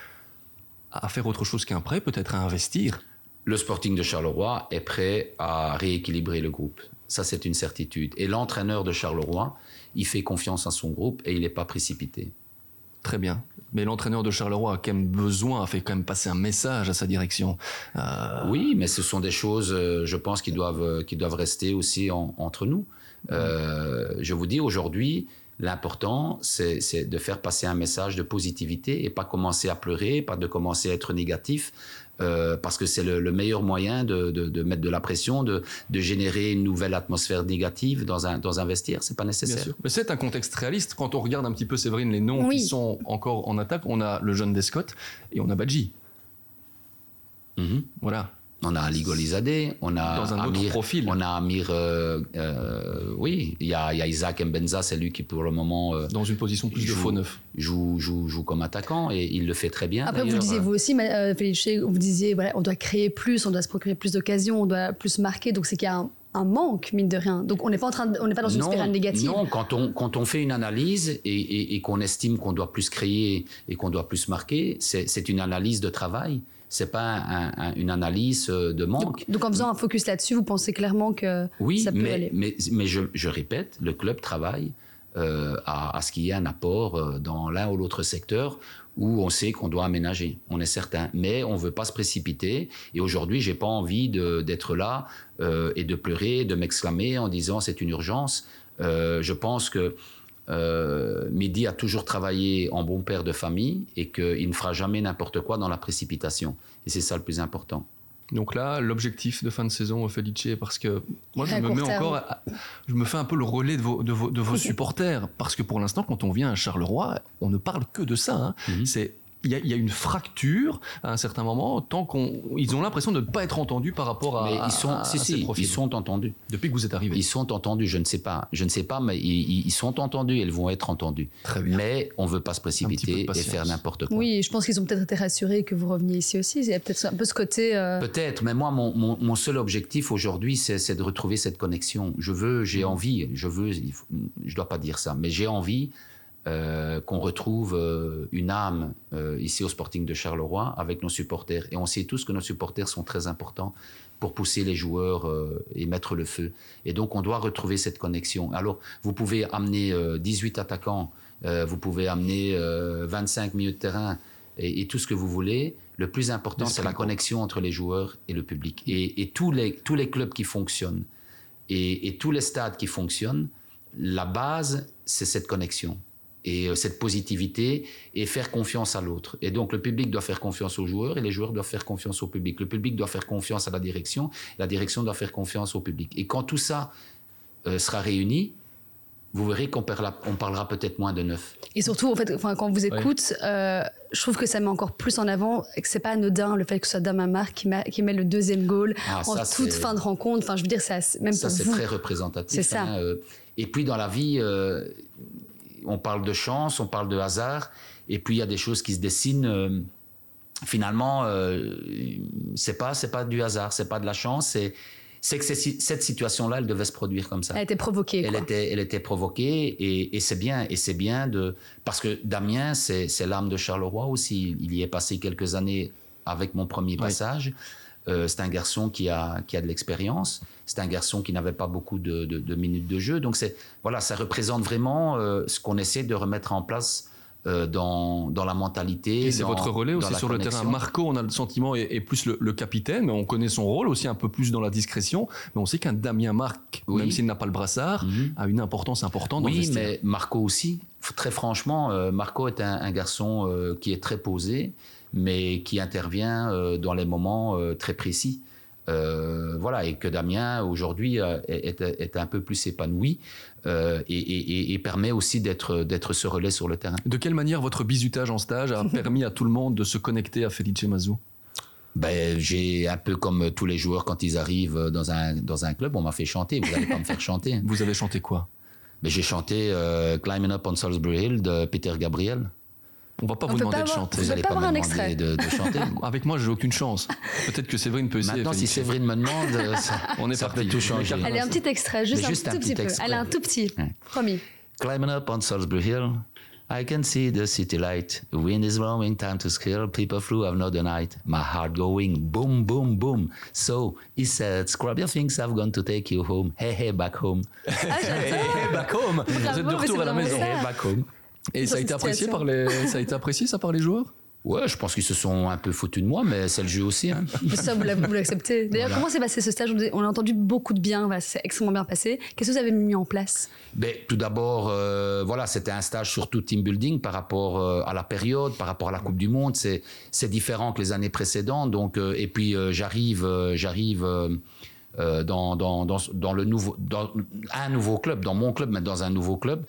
à faire autre chose qu'un prêt, peut-être à investir? Le Sporting de Charleroi est prêt à rééquilibrer le groupe. Ça, c'est une certitude. Et l'entraîneur de Charleroi, il fait confiance à son groupe et il n'est pas précipité. Très bien. Mais l'entraîneur de Charleroi a quand même besoin, a fait quand même passer un message à sa direction. Euh, Oui, mais ce sont des choses, euh, je pense, qui doivent, euh, qui doivent rester aussi en- entre nous. Euh, je vous dis, aujourd'hui, l'important, c'est de faire passer un message de positivité et pas commencer à pleurer, pas de commencer à être négatif, euh, parce que c'est le, le meilleur moyen de, de- de mettre de la pression, de, de générer une nouvelle atmosphère négative dans un, dans un vestiaire. C'est pas Bien nécessaire. sûr. Mais c'est un contexte réaliste. Quand on regarde un petit peu, Séverine, les noms Oui. qui sont encore en attaque, on a le jeune Descott et on a Badji. Mhm. Voilà. On a Ali Golizadeh, on a Dans un autre Amir, profil. on a Amir, euh, euh, oui, il y a, il y a Isaac Mbenza, c'est lui qui pour le moment euh, Dans une position plus de joue- faux neuf. joue, joue, joue comme attaquant et il le fait très bien. Après, vous disiez vous aussi, Felice, vous disiez, voilà, on doit créer plus, on doit se procurer plus d'occasions, on doit plus marquer. Donc c'est qu'il y a un, un manque, mine de rien. Donc on n'est pas en train, de- on n'est pas dans une non, spirale négative. Non, quand on, quand on fait une analyse et, et- et qu'on estime qu'on doit plus créer et qu'on doit plus marquer, c'est c'est une analyse de travail. C'est pas un- un- une analyse euh, de manque. Donc, donc en faisant un focus là-dessus, vous pensez clairement que Oui, ça peut mais, aller. mais, mais je, je répète, le club travaille à, à, ce qu'il y ait un apport dans l'un ou l'autre secteur où on sait qu'on doit aménager, on est certain. Mais on ne veut pas se précipiter. Et aujourd'hui, j'ai pas envie d'être là euh, et de pleurer, de m'exclamer en disant c'est une urgence. Euh, je pense que euh, Midi a toujours travaillé en bon père de famille et qu'il ne fera jamais n'importe quoi dans la précipitation. Et c'est ça le plus important. Donc là, l'objectif de fin de saison, Felice, parce que moi, je me mets encore, je me fais un peu le relais de vos, de vos, supporters, parce que pour l'instant, quand on vient à Charleroi, on ne parle que de ça. Hein. Mhm. C'est il y, a une fracture à un certain moment, tant qu'ils ont l'impression de ne pas être entendus par rapport à. Mais ils sont, ils sont entendus. Depuis que vous êtes arrivé. Ils sont entendus. Je ne sais pas, je ne sais pas, mais ils, sont entendus. Ils vont être entendus. Très bien. Mais on ne veut pas se précipiter et faire n'importe quoi. Oui, je pense qu'ils ont peut-être été rassurés que vous reveniez ici aussi. Il y a peut-être un peu ce côté. Euh, peut-être, mais moi, mon, mon, seul objectif aujourd'hui, c'est de retrouver cette connexion. Je veux, j'ai mm. envie, je veux, je dois pas dire ça, mais j'ai envie euh, qu'on retrouve euh, une âme euh, ici au Sporting de Charleroi avec nos supporters. Et on sait tous que nos supporters sont très importants pour pousser les joueurs et mettre le feu. Et donc on doit retrouver cette connexion. Alors vous pouvez amener 18 attaquants, vous pouvez amener 25 milieux de terrain et, tout ce que vous voulez. Le plus important, c'est la connexion entre les joueurs et le public. Et, tous, les, tous les clubs qui fonctionnent et, et tous les stades qui fonctionnent, la base, c'est cette connexion et euh, cette positivité et faire confiance à l'autre. Et donc le public doit faire confiance aux joueurs et les joueurs doivent faire confiance au public. Le public doit faire confiance à la direction, la direction doit faire confiance au public. Et quand tout ça euh, sera réuni, vous verrez qu'on on parlera peut-être moins de neuf. Et surtout, en fait, enfin, quand on vous écoute, euh, je trouve que ça met encore plus en avant que c'est pas anodin le fait que ce soit Damamar qui, qui met le deuxième goal ah, en toute fin de rencontre. Enfin, je veux dire, ça, même ça, c'est très représentatif. C'est ça. Hein, et puis dans la vie, on parle de chance, on parle de hasard, et puis il y a des choses qui se dessinent. Euh, finalement, euh, c'est pas c'est pas du hasard, c'est pas de la chance, c'est c'est que cette situation-là, elle devait se produire comme ça. Elle était provoquée. Elle était, elle était provoquée et, c'est bien, et c'est bien de parce que Damien, c'est l'âme de Charleroi aussi. Il y est passé quelques années avec mon premier passage. Euh, c'est un garçon qui a, qui a de l'expérience. C'est un garçon qui n'avait pas beaucoup de, minutes de jeu. Donc, c'est, voilà, ça représente vraiment euh, ce qu'on essaie de remettre en place euh, dans, dans, la mentalité. Et c'est votre relais aussi sur le terrain. Marco, on a le sentiment, est, plus le, capitaine, mais on connaît son rôle aussi un peu plus dans la discrétion. Mais on sait qu'un Damien Marc, même s'il n'a pas le brassard, mhm. a une importance importante. oui, mais Marco aussi. Très franchement, Marco est un garçon qui est très posé mais qui intervient euh, dans les moments euh, très précis. Euh, voilà, et que Damien aujourd'hui est, un peu plus épanoui et, permet aussi d'être d'être ce relais sur le terrain. De quelle manière votre bizutage en stage a permis à tout le monde de se connecter à Felice Mazou ben, j'ai un peu comme tous les joueurs quand ils arrivent dans un, dans un club, on m'a fait chanter. Vous n'allez pas me faire chanter. Vous avez chanté quoi? Ben, J'ai chanté Climbing Up on Salisbury Hill de Peter Gabriel. On va pas vous demander de chanter. Vous n'allez pas, me demander de, chanter. Avec moi, j'ai aucune chance. Peut-être que Séverine peut essayer. Maintenant, si Séverine me demande, euh, on est ça peut tout changer. Allez, un petit extrait, juste, un, tout petit, peu. Allez, un tout petit. Promis. Climbing up on Salisbury Hill, I can see the city light. The wind is blowing, time to skill. People through another night. My heart going boom, boom, boom. So he said, Scrub your things, I've gone to take you home. Hey, hey, back home. Ah, hey, hey, back home. Vous êtes de retour à la maison. Hey, back home. Et ça a, été apprécié par les, ça a été apprécié ça par les joueurs? Ouais, je pense qu'ils se sont un peu foutus de moi, mais c'est le jeu aussi. Hein. Ça, vous l'acceptez. D'ailleurs, comment s'est passé ce stage? On a entendu beaucoup de bien, c'est extrêmement bien passé. Qu'est-ce que vous avez mis en place? Ben, Tout d'abord, euh, voilà, c'était un stage surtout team building par rapport euh, à la période, par rapport à la Coupe du Monde. C'est différent que les années précédentes. Donc, euh, et puis, j'arrive, j'arrive euh, dans, dans, dans, dans, le nouveau, dans un nouveau club, dans mon club, mais dans un nouveau club.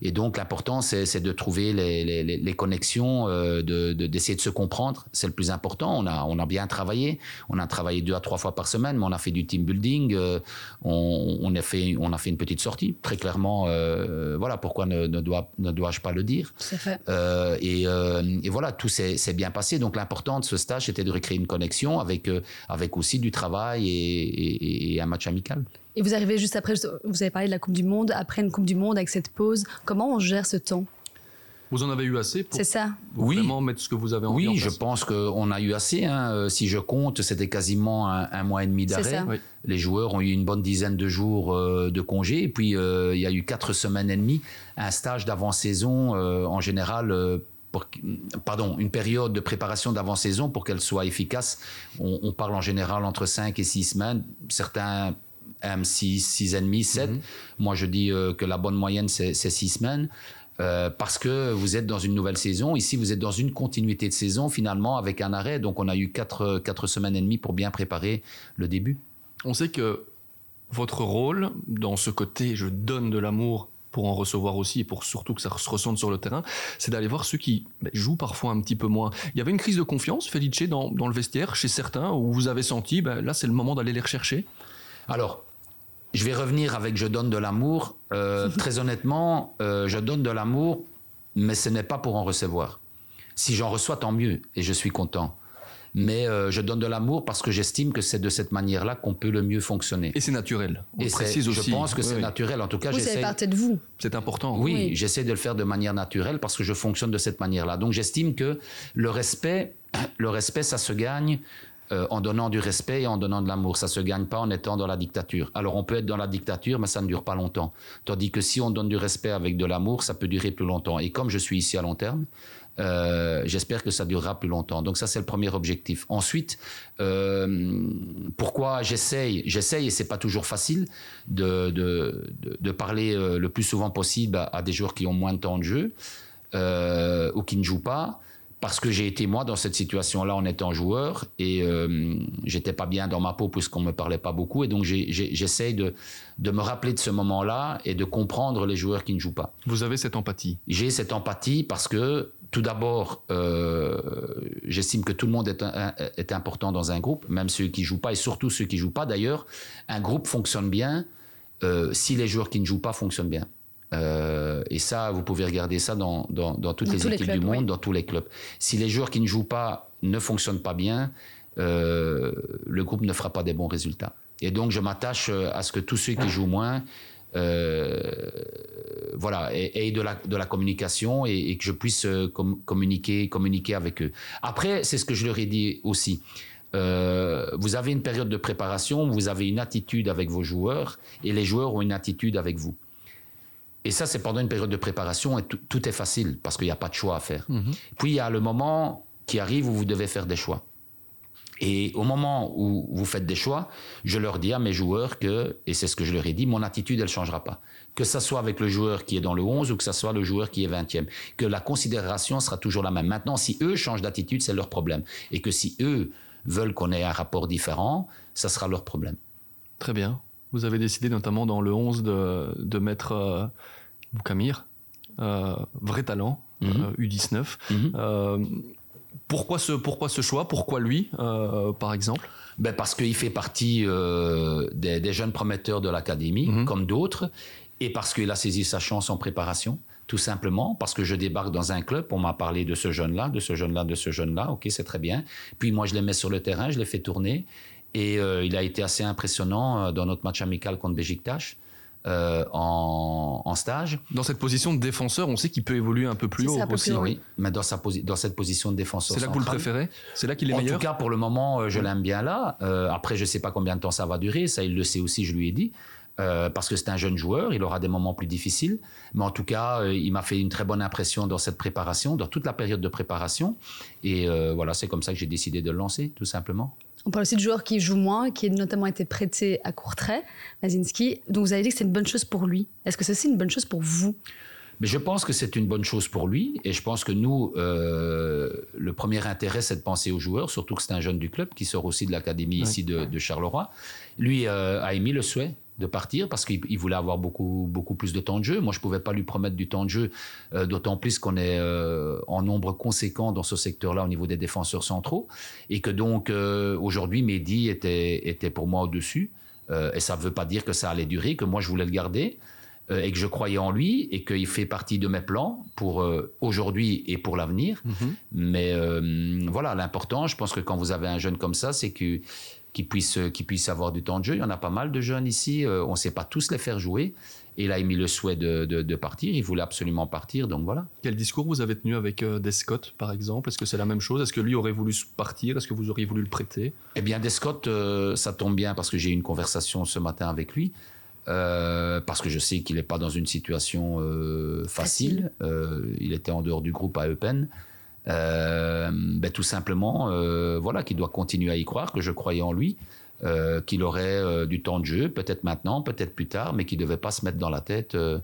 Et donc l'important, c'est de trouver les, les, les connexions, euh, d'essayer de, d'essayer de, se comprendre. C'est le plus important. On a, on a bien travaillé. On a travaillé deux à trois fois par semaine, mais on a fait du team building. Euh, on, on, a fait, on a fait une petite sortie. Très clairement, euh, voilà pourquoi ne, ne dois-je ne dois pas le dire. Fait. et, et, voilà, tout s'est bien passé. Donc l'important de ce stage, c'était de recréer une connexion avec, avec aussi du travail et, et et un match amical. Et vous arrivez juste après, vous avez parlé de la Coupe du Monde, après une Coupe du Monde avec cette pause, comment on gère ce temps? Vous en avez eu assez pour C'est ça. pour Oui. vraiment mettre ce que vous avez envie en Oui, je pense qu'on a eu assez. hein. Euh, Si je compte, c'était quasiment un, un mois et demi d'arrêt. Oui. Les joueurs ont eu une bonne dizaine de jours euh, de congé. Et puis, euh, il y a eu quatre semaines et demie, un stage d'avant-saison euh, en général. Pour pardon, une période de préparation d'avant-saison pour qu'elle soit efficace. On, on parle en général entre 5 et 6 semaines. Certains aiment 6, 6 et demi, 7. Moi, je dis euh, que la bonne moyenne, c'est 6 semaines. Euh, parce que vous êtes dans une nouvelle saison. Ici, vous êtes dans une continuité de saison, finalement, avec un arrêt. Donc, on a eu quatre, quatre semaines et demie pour bien préparer le début. On sait que votre rôle, dans ce côté je donne de l'amour pour en recevoir aussi et pour surtout que ça se ressente sur le terrain, c'est d'aller voir ceux qui ben, jouent parfois un petit peu moins. Il y avait une crise de confiance, Felice, dans, dans le vestiaire, chez certains, où vous avez senti, ben, là c'est le moment d'aller les rechercher. Alors, je vais revenir avec Je donne de l'amour. Euh, très honnêtement, euh, je donne de l'amour, mais ce n'est pas pour en recevoir. Si j'en reçois, tant mieux, et je suis content. Mais euh, je donne de l'amour parce que j'estime que c'est de cette manière-là qu'on peut le mieux fonctionner. Et c'est naturel. On Et précise aussi. je pense que Oui, c'est oui. naturel. En tout cas, j'essaie. de vous. C'est important. Oui, Oui. j'essaie de le faire de manière naturelle parce que je fonctionne de cette manière-là. Donc j'estime que le respect, le respect, ça se gagne euh, en donnant du respect et en donnant de l'amour. Ça se gagne pas en étant dans la dictature. Alors on peut être dans la dictature, mais ça ne dure pas longtemps. Tandis que si on donne du respect avec de l'amour, ça peut durer plus longtemps. Et comme je suis ici à long terme, euh, j'espère que ça durera plus longtemps. Donc ça, c'est le premier objectif. Ensuite, euh, pourquoi j'essaye? J'essaye, et c'est pas toujours facile, de, de, de, parler euh, le plus souvent possible à, des joueurs qui ont moins de temps de jeu ou qui ne jouent pas. Parce que j'ai été moi dans cette situation-là en étant joueur et euh, j'étais pas bien dans ma peau puisqu'on me parlait pas beaucoup et donc j'essaye de, de me rappeler de ce moment-là et de comprendre les joueurs qui ne jouent pas Vous avez cette empathie. j'ai cette empathie parce que tout d'abord, euh, j'estime que tout le monde est, un- est important dans un groupe, même ceux qui jouent pas et surtout ceux qui jouent pas. D'ailleurs, un groupe fonctionne bien euh, si les joueurs qui ne jouent pas fonctionnent bien. Euh, et ça, vous pouvez regarder ça dans, dans, dans toutes Dans les équipes clubs, du monde, oui. dans tous les clubs. Si les joueurs qui ne jouent pas ne fonctionnent pas bien, euh, le groupe ne fera pas des bons résultats. Et donc, je m'attache euh, à ce que tous ceux qui jouent moins euh, voilà, et, et de, la, de la communication et, et que je puisse com- communiquer, communiquer avec eux. Après, c'est ce que je leur ai dit aussi. Euh, vous avez une période de préparation, vous avez une attitude avec vos joueurs et les joueurs ont une attitude avec vous. Et ça, c'est pendant une période de préparation et tout, est facile parce qu'il n'y a pas de choix à faire. Puis il y a le moment qui arrive où vous devez faire des choix. Et au moment où vous faites des choix, je leur dis à mes joueurs que, et c'est ce que je leur ai dit, mon attitude, elle changera pas. Que ça soit avec le joueur qui est dans le 11 ou que ça soit le joueur qui est 20e. Que la considération sera toujours la même. Maintenant, si eux changent d'attitude, c'est leur problème. Et que si eux veulent qu'on ait un rapport différent, ça sera leur problème. Très bien. Vous avez décidé notamment dans le 11 de, de mettre euh, Boukamir, euh, vrai talent, Mhm. euh, U19. Mhm. Euh, pourquoi, ce, pourquoi ce choix? Pourquoi lui, par exemple? Ben parce qu'il fait partie des, des jeunes prometteurs de l'académie, Mhm. comme d'autres, et parce qu'il a saisi sa chance en préparation, tout simplement, parce que je débarque dans un club, on m'a parlé de ce jeune-là, de ce jeune-là, de ce jeune-là, ok, c'est très bien. Puis moi, je les mets sur le terrain, je les fais tourner, et euh, il a été assez impressionnant euh, dans notre match amical contre Besiktas. euh, en, en stage. Dans cette position de défenseur, on sait qu'il peut évoluer un peu plus haut peu aussi. plus haut. Oui, mais dans, sa posi- dans cette position de défenseur C'est là que vous le préférez? C'est là qu'il est en meilleur tout cas, pour le moment, euh, je l'aime bien là. Euh, après, je ne sais pas combien de temps ça va durer. Ça, il le sait aussi, je lui ai dit. Euh, parce que c'est un jeune joueur, il aura des moments plus difficiles. Mais en tout cas, euh, il m'a fait une très bonne impression dans cette préparation, dans toute la période de préparation. Et euh, voilà, c'est comme ça que j'ai décidé de le lancer, tout simplement. On parle aussi de joueurs qui jouent moins, qui ont notamment été prêtés à court trait, Mazinski. Donc vous avez dit que c'est une bonne chose pour lui. Est-ce que c'est aussi une bonne chose pour vous? Mais je pense que c'est une bonne chose pour lui. Et je pense que nous, euh, le premier intérêt, c'est de penser aux joueurs, surtout que c'est un jeune du club qui sort aussi de l'académie ici de, de Charleroi. Lui euh, a émis le souhait de partir parce qu'il il voulait avoir beaucoup, beaucoup plus de temps de jeu. Moi, je ne pouvais pas lui promettre du temps de jeu, euh, d'autant plus qu'on est euh, en nombre conséquent dans ce secteur-là au niveau des défenseurs centraux. Et que donc, euh, aujourd'hui, Mehdi était, était pour moi au-dessus. Et ça ne veut pas dire que ça allait durer, que moi, je voulais le garder et que je croyais en lui et qu'il fait partie de mes plans pour euh, aujourd'hui et pour l'avenir. Mhm. Mais euh, voilà, l'important, je pense que quand vous avez un jeune comme ça, c'est que qu'il puisse, qu'il puisse avoir du temps de jeu. Il y en a pas mal de jeunes ici. euh, on ne sait pas tous les faire jouer. il a émis le souhait de, partir. Il voulait absolument partir, donc voilà. Quel discours vous avez tenu avec euh, Descott, par exemple? Est-ce que c'est la même chose? Est-ce que lui aurait voulu partir? Est-ce que vous auriez voulu le prêter? Eh bien, Descott, euh, ça tombe bien parce que j'ai eu une conversation ce matin avec lui. Euh, parce que je sais qu'il n'est pas dans une situation facile. il était en dehors du groupe à Eupen. Ben, tout simplement, voilà, qu'il doit continuer à y croire, que je croyais en lui. Euh, qu'il aurait euh, du temps de jeu, peut-être maintenant, peut-être plus tard, mais qu'il ne devait pas se mettre dans la tête euh,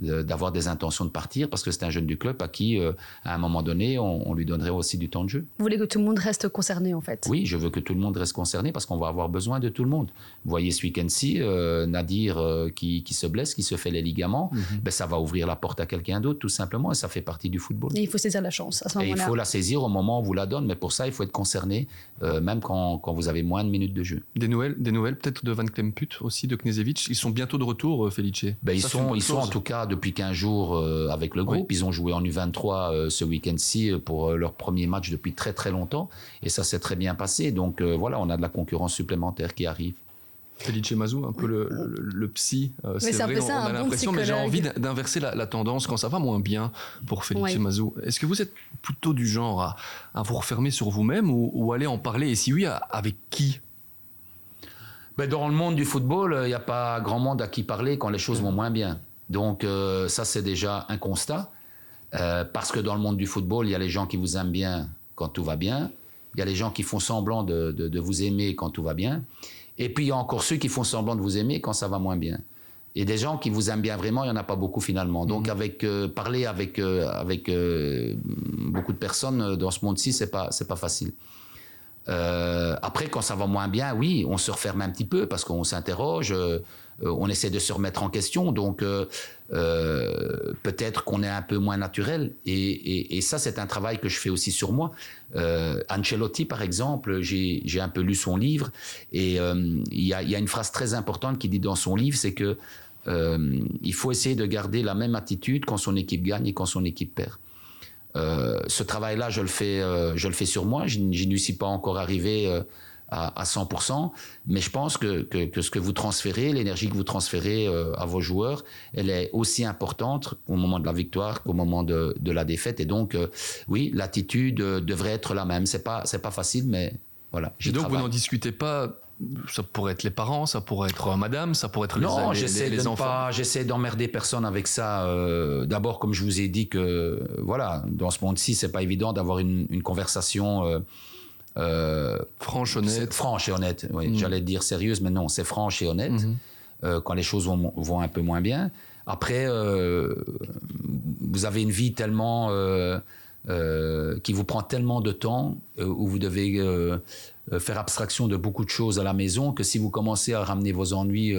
d'avoir des intentions de partir parce que c'est un jeune du club à qui, euh, à un moment donné, on, lui donnerait aussi du temps de jeu. Vous voulez que tout le monde reste concerné en fait? Oui, je veux que tout le monde reste concerné parce qu'on va avoir besoin de tout le monde. Vous voyez ce week-end-ci, euh, Nadir euh, qui, qui, se blesse, qui se fait les ligaments, mhm. ben, ça va ouvrir la porte à quelqu'un d'autre tout simplement et ça fait partie du football. Et il faut saisir la chance à ce moment-là. Et il faut la saisir au moment où on vous la donne, mais pour ça, il faut être concerné même quand, quand, vous avez moins de minutes de jeu. Des nouvelles, des nouvelles peut-être de Van Klemput aussi, de Knezevic? Ils sont bientôt de retour, Felice? Ben, ils sont, ils sont en tout cas depuis 15 jours euh, avec le groupe. Ils ont joué en U23 euh, ce week-end-ci euh, pour leur premier match depuis très très longtemps. Et ça s'est très bien passé. Donc voilà, on a de la concurrence supplémentaire qui arrive. Felice Mazou, un peu le, psy. c'est vrai, on, a l'impression, mais j'ai envie d'inverser la, tendance quand ça va moins bien pour Felice Mazou. Est-ce que vous êtes plutôt du genre à, vous refermer sur vous-même ou, aller en parler? Et si oui, avec qui? Ben Dans le monde du football, il n'y a pas grand monde à qui parler quand les choses vont moins bien. Donc euh, ça, c'est déjà un constat. Euh, parce que dans le monde du football, il y a les gens qui vous aiment bien quand tout va bien. Il y a les gens qui font semblant de, vous aimer quand tout va bien. Et puis il y a encore ceux qui font semblant de vous aimer quand ça va moins bien. Et des gens qui vous aiment bien vraiment, il n'y en a pas beaucoup finalement. Donc mmh. avec euh, parler avec avec beaucoup de personnes dans ce monde-ci, c'est pas c'est pas facile. après, quand ça va moins bien, oui, on se referme un petit peu parce qu'on s'interroge. Euh, on essaie de se remettre en question. Donc, euh, euh, peut-être qu'on est un peu moins naturel. Et, ça, c'est un travail que je fais aussi sur moi. Ancelotti, par exemple, j'ai un peu lu son livre. Et il y, a, une phrase très importante qui dit dans son livre, c'est que il faut essayer de garder la même attitude quand son équipe gagne et quand son équipe perd. ce travail-là, je le fais, je le fais sur moi. Je, n'y suis pas encore arrivé à, 100%, mais je pense que, que, ce que vous transférez, l'énergie que vous transférez euh, à vos joueurs, elle est aussi importante au moment de la victoire qu'au moment de, de, la défaite. Et donc, euh, oui, l'attitude euh, devrait être la même. C'est pas, c'est pas facile, mais voilà. Et donc, vous n'en discutez pas ça pourrait être les parents, ça pourrait être madame, ça pourrait être les, non, j'essaie les, enfants. j'essaie d'emmerder personne avec ça. D'abord, comme je vous ai dit que voilà, dans ce monde-ci, c'est pas évident d'avoir une, une conversation euh, franche, honnête. Franche et honnête, oui. Mm. J'allais dire sérieuse, mais non, c'est franche et honnête mm-hmm. euh, quand les choses vont, vont, un peu moins bien. Après, euh, vous avez une vie tellement. qui vous prend tellement de temps, où vous devez faire abstraction de beaucoup de choses à la maison, que si vous commencez à ramener vos ennuis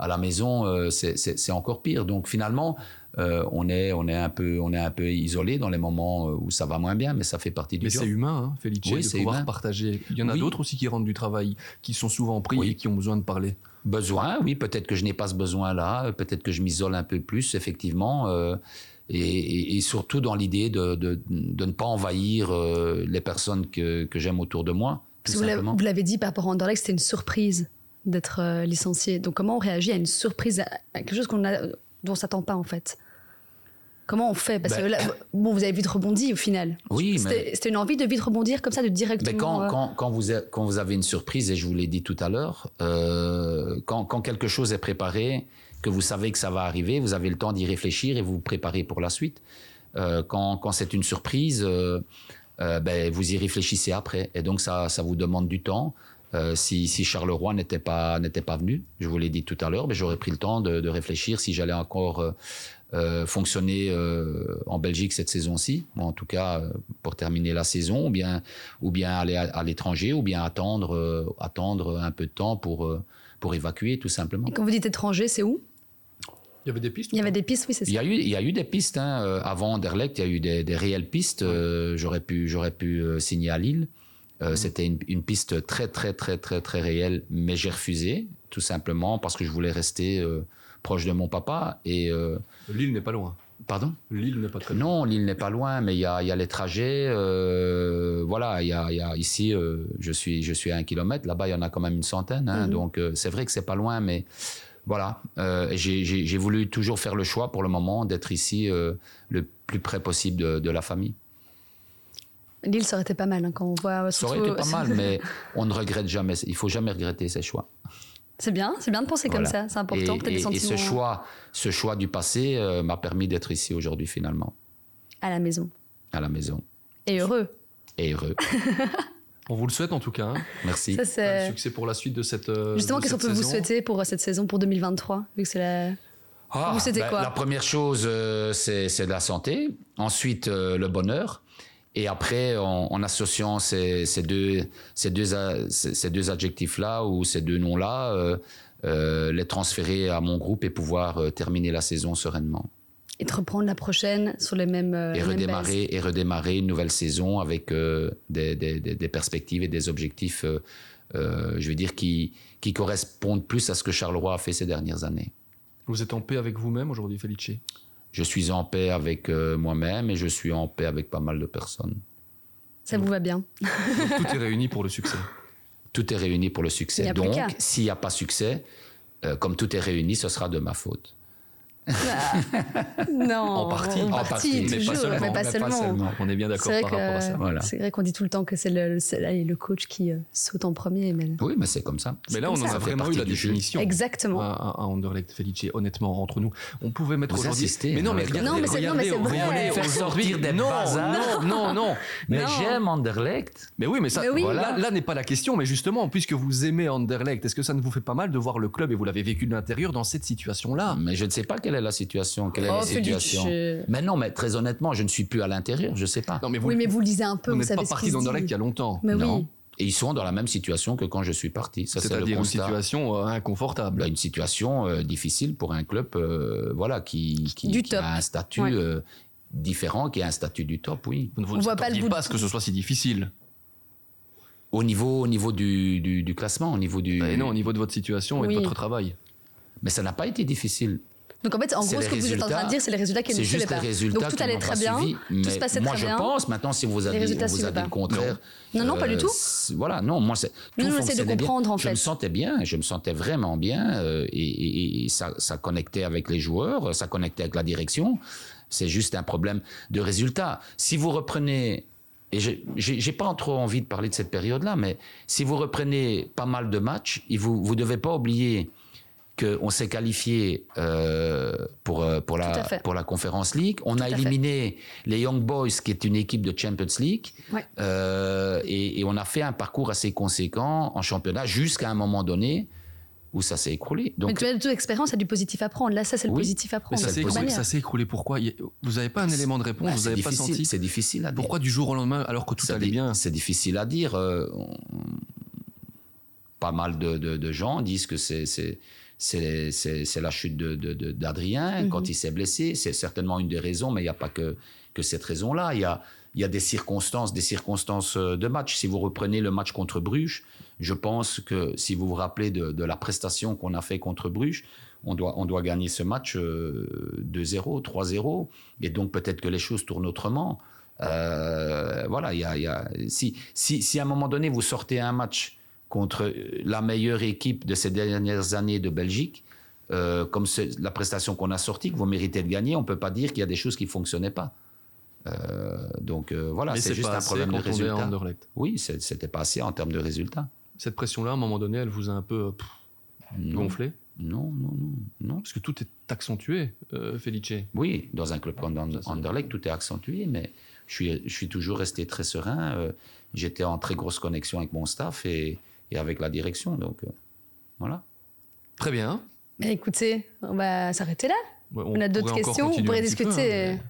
à la maison, c'est encore pire. Donc finalement, euh, on, est, on, est un peu, on est un peu isolé dans les moments euh, où ça va moins bien, mais ça fait partie du mais Mais c'est humain, hein, Felice, de pouvoir partager. Il y en a d'autres aussi qui rentrent du travail, qui sont souvent pris et qui ont besoin de parler. Besoin, oui, peut-être que je n'ai pas ce besoin-là, peut-être que je m'isole un peu plus, effectivement. Euh, et, surtout dans l'idée de, ne pas envahir les personnes que, j'aime autour de moi. Vous l'avez dit par rapport à Anderlecht, c'était une surprise d'être licencié. Donc comment on réagit à une surprise, à quelque chose qu'on a dont on s'attend pas en fait? Comment on fait? Parce que ben, bon, vous avez vite rebondi au final. Oui, mais c'était une envie de vite rebondir comme ça, de directement. Mais quand, quand, quand, vous, quand vous avez une surprise, et je vous l'ai dit tout à l'heure, euh, quand, quand, quelque chose est préparé, que vous savez que ça va arriver, vous avez le temps d'y réfléchir et vous vous préparez pour la suite. Euh, quand, quand c'est une surprise, euh, ben, vous y réfléchissez après. Et donc ça, ça vous demande du temps. Euh, si, si, Charleroi n'était pas n'était pas venu, je vous l'ai dit tout à l'heure, mais j'aurais pris le temps de, de réfléchir si j'allais encore euh, euh fonctionner euh, en Belgique cette saison-ci, en tout cas euh, pour terminer la saison, ou bien ou bien aller à, l'étranger, ou bien attendre attendre un peu de temps pour pour évacuer tout simplement. Et quand vous dites étranger, c'est où? Il y avait des pistes Il y avait des pistes, oui, c'est ça. Il y a eu, il y a eu des pistes. Hein. Avant Anderlecht, il y a eu des, des réelles pistes. j'aurais pu, j'aurais pu signer à Lille. Euh, c'était une, piste très, très, très, très, très réelle, mais j'ai refusé, tout simplement parce que je voulais rester euh, proche de mon papa. Et euh, Lille n'est pas loin. Pardon? Lille n'est pas très loin. Non, Lille n'est pas loin, mais il y a, y a, les trajets. voilà, il y a, y a, ici, je, suis, je suis à un kilomètre. Là-bas, il y en a quand même une centaine. Hein, mhm. Donc, c'est vrai que c'est pas loin, mais voilà, euh, j'ai- voulu toujours faire le choix pour le moment d'être ici euh, le plus près possible de, de la famille. Lille, ça aurait été pas mal hein, quand on voit. Ça aurait surtout- été pas mal, mais on ne regrette jamais. Il faut jamais regretter ses choix. C'est bien, c'est bien de penser comme ça. C'est important. Et, des et- ce choix, ce choix du passé euh, m'a permis d'être ici aujourd'hui finalement, à la maison. à la maison. Et heureux. Et heureux. On vous le souhaite en tout cas. hein. Merci. Ça, succès pour la suite de cette. euh, Justement, qu'est-ce qu'on peut vous souhaiter pour euh, cette saison, pour 2023, vu que c'est la. Ah, Vous, c'était ben, quoi La première chose, euh, c'est c'est de la santé. Ensuite, euh, le bonheur. Et après, en, en associant ces, ces deux, ces deux, a- ces, ces deux adjectifs-là ou ces deux noms-là, euh, euh, les transférer à mon groupe et pouvoir euh, terminer la saison sereinement. Et de reprendre la prochaine sur les mêmes. euh, Et redémarrer, et redémarrer une nouvelle saison avec euh, des, des- des- des perspectives et des objectifs, euh, euh, je veux dire, qui, qui correspondent plus à ce que Charleroi a fait ces dernières années. Vous êtes en paix avec vous-même aujourd'hui, Felice? Je suis en paix avec euh, moi-même et je suis en paix avec pas mal de personnes. Ça vous va bien. Donc, Tout est réuni pour le succès. Tout est réuni pour le succès. Donc, s'il n'y a pas succès, euh, comme tout est réuni, ce sera de ma faute. Non. En partie. En partie, partie, mais toujours, pas seulement, mais pas mais pas seulement. seulement. On est bien d'accord par rapport à ça. que Voilà. c'est vrai qu'on dit tout le temps que c'est le, allez, le coach qui euh, saute en premier, mais Oui, mais c'est comme ça. Mais là, on en a vraiment eu la partie du jeu. définition. exactement. À, à- Anderlecht, Felice, honnêtement, entre nous, on pouvait mettre aujourd'hui. mais non, hein, mais regardez, Non, mais c'est- non, mais regardez, regardez, Faire sortir des non, bazars. non, non, non. Mais j'aime Anderlecht. Mais oui, mais ça, Mais oui. là, là n'est pas la question. Mais justement, puisque vous aimez Anderlecht, est-ce que ça ne vous fait pas mal de voir le club et vous l'avez vécu de l'intérieur dans cette situation-là? Mais je ne sais pas quelle est la situation. Quelle est Oh, la situation. je- Mais non, mais très honnêtement, je ne suis plus à l'intérieur. Je ne sais pas. Non, mais vous, Oui, mais vous lisez un peu, vous savez pas ce parti se d'Anderlecht il y a longtemps. Mais non. oui. Et ils sont dans la même situation que quand je suis parti. C'est-à-dire une situation euh, inconfortable. Bah, une situation euh, difficile pour un club euh, voilà, qui, qui, Du qui top. a un statut Ouais. euh, différent, qui a un statut du top, oui. Vous ne vous On voit pas le bout pas de- que ce soit si difficile. Au niveau, au niveau du, du, du classement, au niveau du... Et non, au niveau de votre situation et de votre travail. Mais ça n'a pas été difficile. Donc en fait, en gros, ce que vous êtes en train de dire, c'est les résultats qui ne C'est suivaient juste les pas. résultats Donc tout allait très bien, suivi. tout se passait moi, très je bien. pense, maintenant, si vous, a Les dit, résultats on vous a suivaient dit pas. le contraire... Non, non, pas du tout. c'est- Voilà, non, moi, c'est... tout Non, on essaie de bien. comprendre, en Je fait. me sentais bien, je me sentais vraiment bien, euh, et, et- et ça, ça connectait avec les joueurs, ça connectait avec la direction. C'est juste un problème de résultat. Si vous reprenez, et j'ai- pas trop envie de parler de cette période-là, mais si vous reprenez pas mal de matchs, vous vous devez pas oublier qu'on s'est qualifié euh, pour, euh, pour, la, pour la Conference League. On a fait. éliminé les Young Boys, qui est une équipe de Champions League. Ouais. Euh, et, et on a fait un parcours assez conséquent en championnat jusqu'à un moment donné où ça s'est écroulé. Mais Donc, tu as de toute expérience, il y a du positif à prendre. Là, ça, c'est le Oui. positif à Mais prendre. ça de s'est toute écroulé, manière. ça s'est écroulé pourquoi Vous n'avez pas un élément de réponse, ouais, vous c'est n'avez pas difficile, senti c'est difficile à dire. Pourquoi du jour au lendemain alors que tout allait di- bien C'est difficile à dire. euh, on- pas mal de, de- de gens disent que c'est c'est la chute de- de- de- d'Adrien Mhm. quand il s'est blessé. C'est certainement une des raisons, mais il n'y a pas que que cette raison-là. Il y a il y a des circonstances, des circonstances euh, de match. Si vous reprenez le match contre Bruges, je pense que si vous vous rappelez de, de la prestation qu'on a fait contre Bruges, on doit, on doit gagner ce match euh, 2-0, 3-0. Et donc peut-être que les choses tournent autrement. Euh, voilà, il y a, il y a- si, si, si à un moment donné vous sortez un match contre la meilleure équipe de ces dernières années de Belgique, euh, comme la prestation qu'on a sortie, que vous méritez de gagner, on ne peut pas dire qu'il y a des choses qui ne fonctionnaient pas. Euh, donc euh, voilà, c'est juste pas un problème de résultat. Oui, c'était pas assez en termes de résultats. Cette pression-là, à un moment donné, elle vous a un peu pff, gonflé? Non, non, non, non. Parce que tout est accentué, Felice. Oui, dans un club comme Anderlecht, tout est accentué, mais je suis, je suis toujours resté très serein. J'étais en très grosse connexion avec mon staff et, et avec la direction. Donc, euh, voilà. Très bien. Écoutez, on va s'arrêter là. Ouais, On, a d'autres questions, on pourrait peu, discuter. hein, mais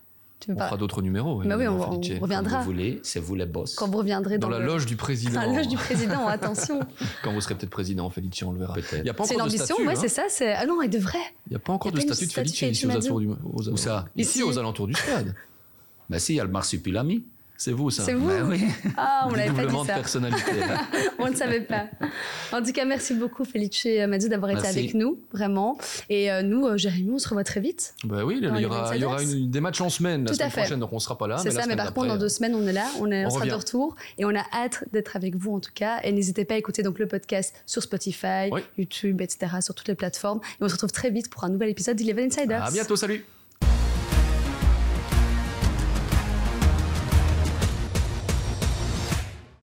tu veux on pas fera d'autres numéros. Bah oui, on, on Comme reviendra. vous voulez, c'est vous les boss. Quand vous reviendrez dans, Dans la le- loge du président. dans la loge du président, attention. Quand vous serez peut-être président, Felice, on le verra. Peut-être. Il n'y a pas C'est une encore de ambition, statut. ouais, hein. c'est ça. c'est- Ah non, il devrait. Il n'y a pas encore a de statut de statue Felice ici aux alentours du. aux- Où ça? Ici, Ici. aux alentours du stade. Ben si, il y a le marsupilami. C'est vous, ça. C'est vous Bah oui. Ah, on l'avait pas dit Doublement de ça. personnalité. là. on ne savait pas. En tout cas, merci beaucoup, Felice et Madi, d'avoir été avec nous, vraiment. Et euh, nous, euh, Jérémy, on se revoit très vite. bah oui, il y aura, il y aura Insiders. une- des matchs en semaine la Tout à semaine fait. prochaine, donc on sera pas là. C'est la ça, mais par contre, dans deux semaines, on est là, on, est, on on sera de revient. retour et on a hâte d'être avec vous en tout cas. Et n'hésitez pas à écouter donc le podcast sur Spotify, Oui. YouTube, etc., sur toutes les plateformes. Et on se retrouve très vite pour un nouvel épisode d'Eleven Insiders. À bientôt, salut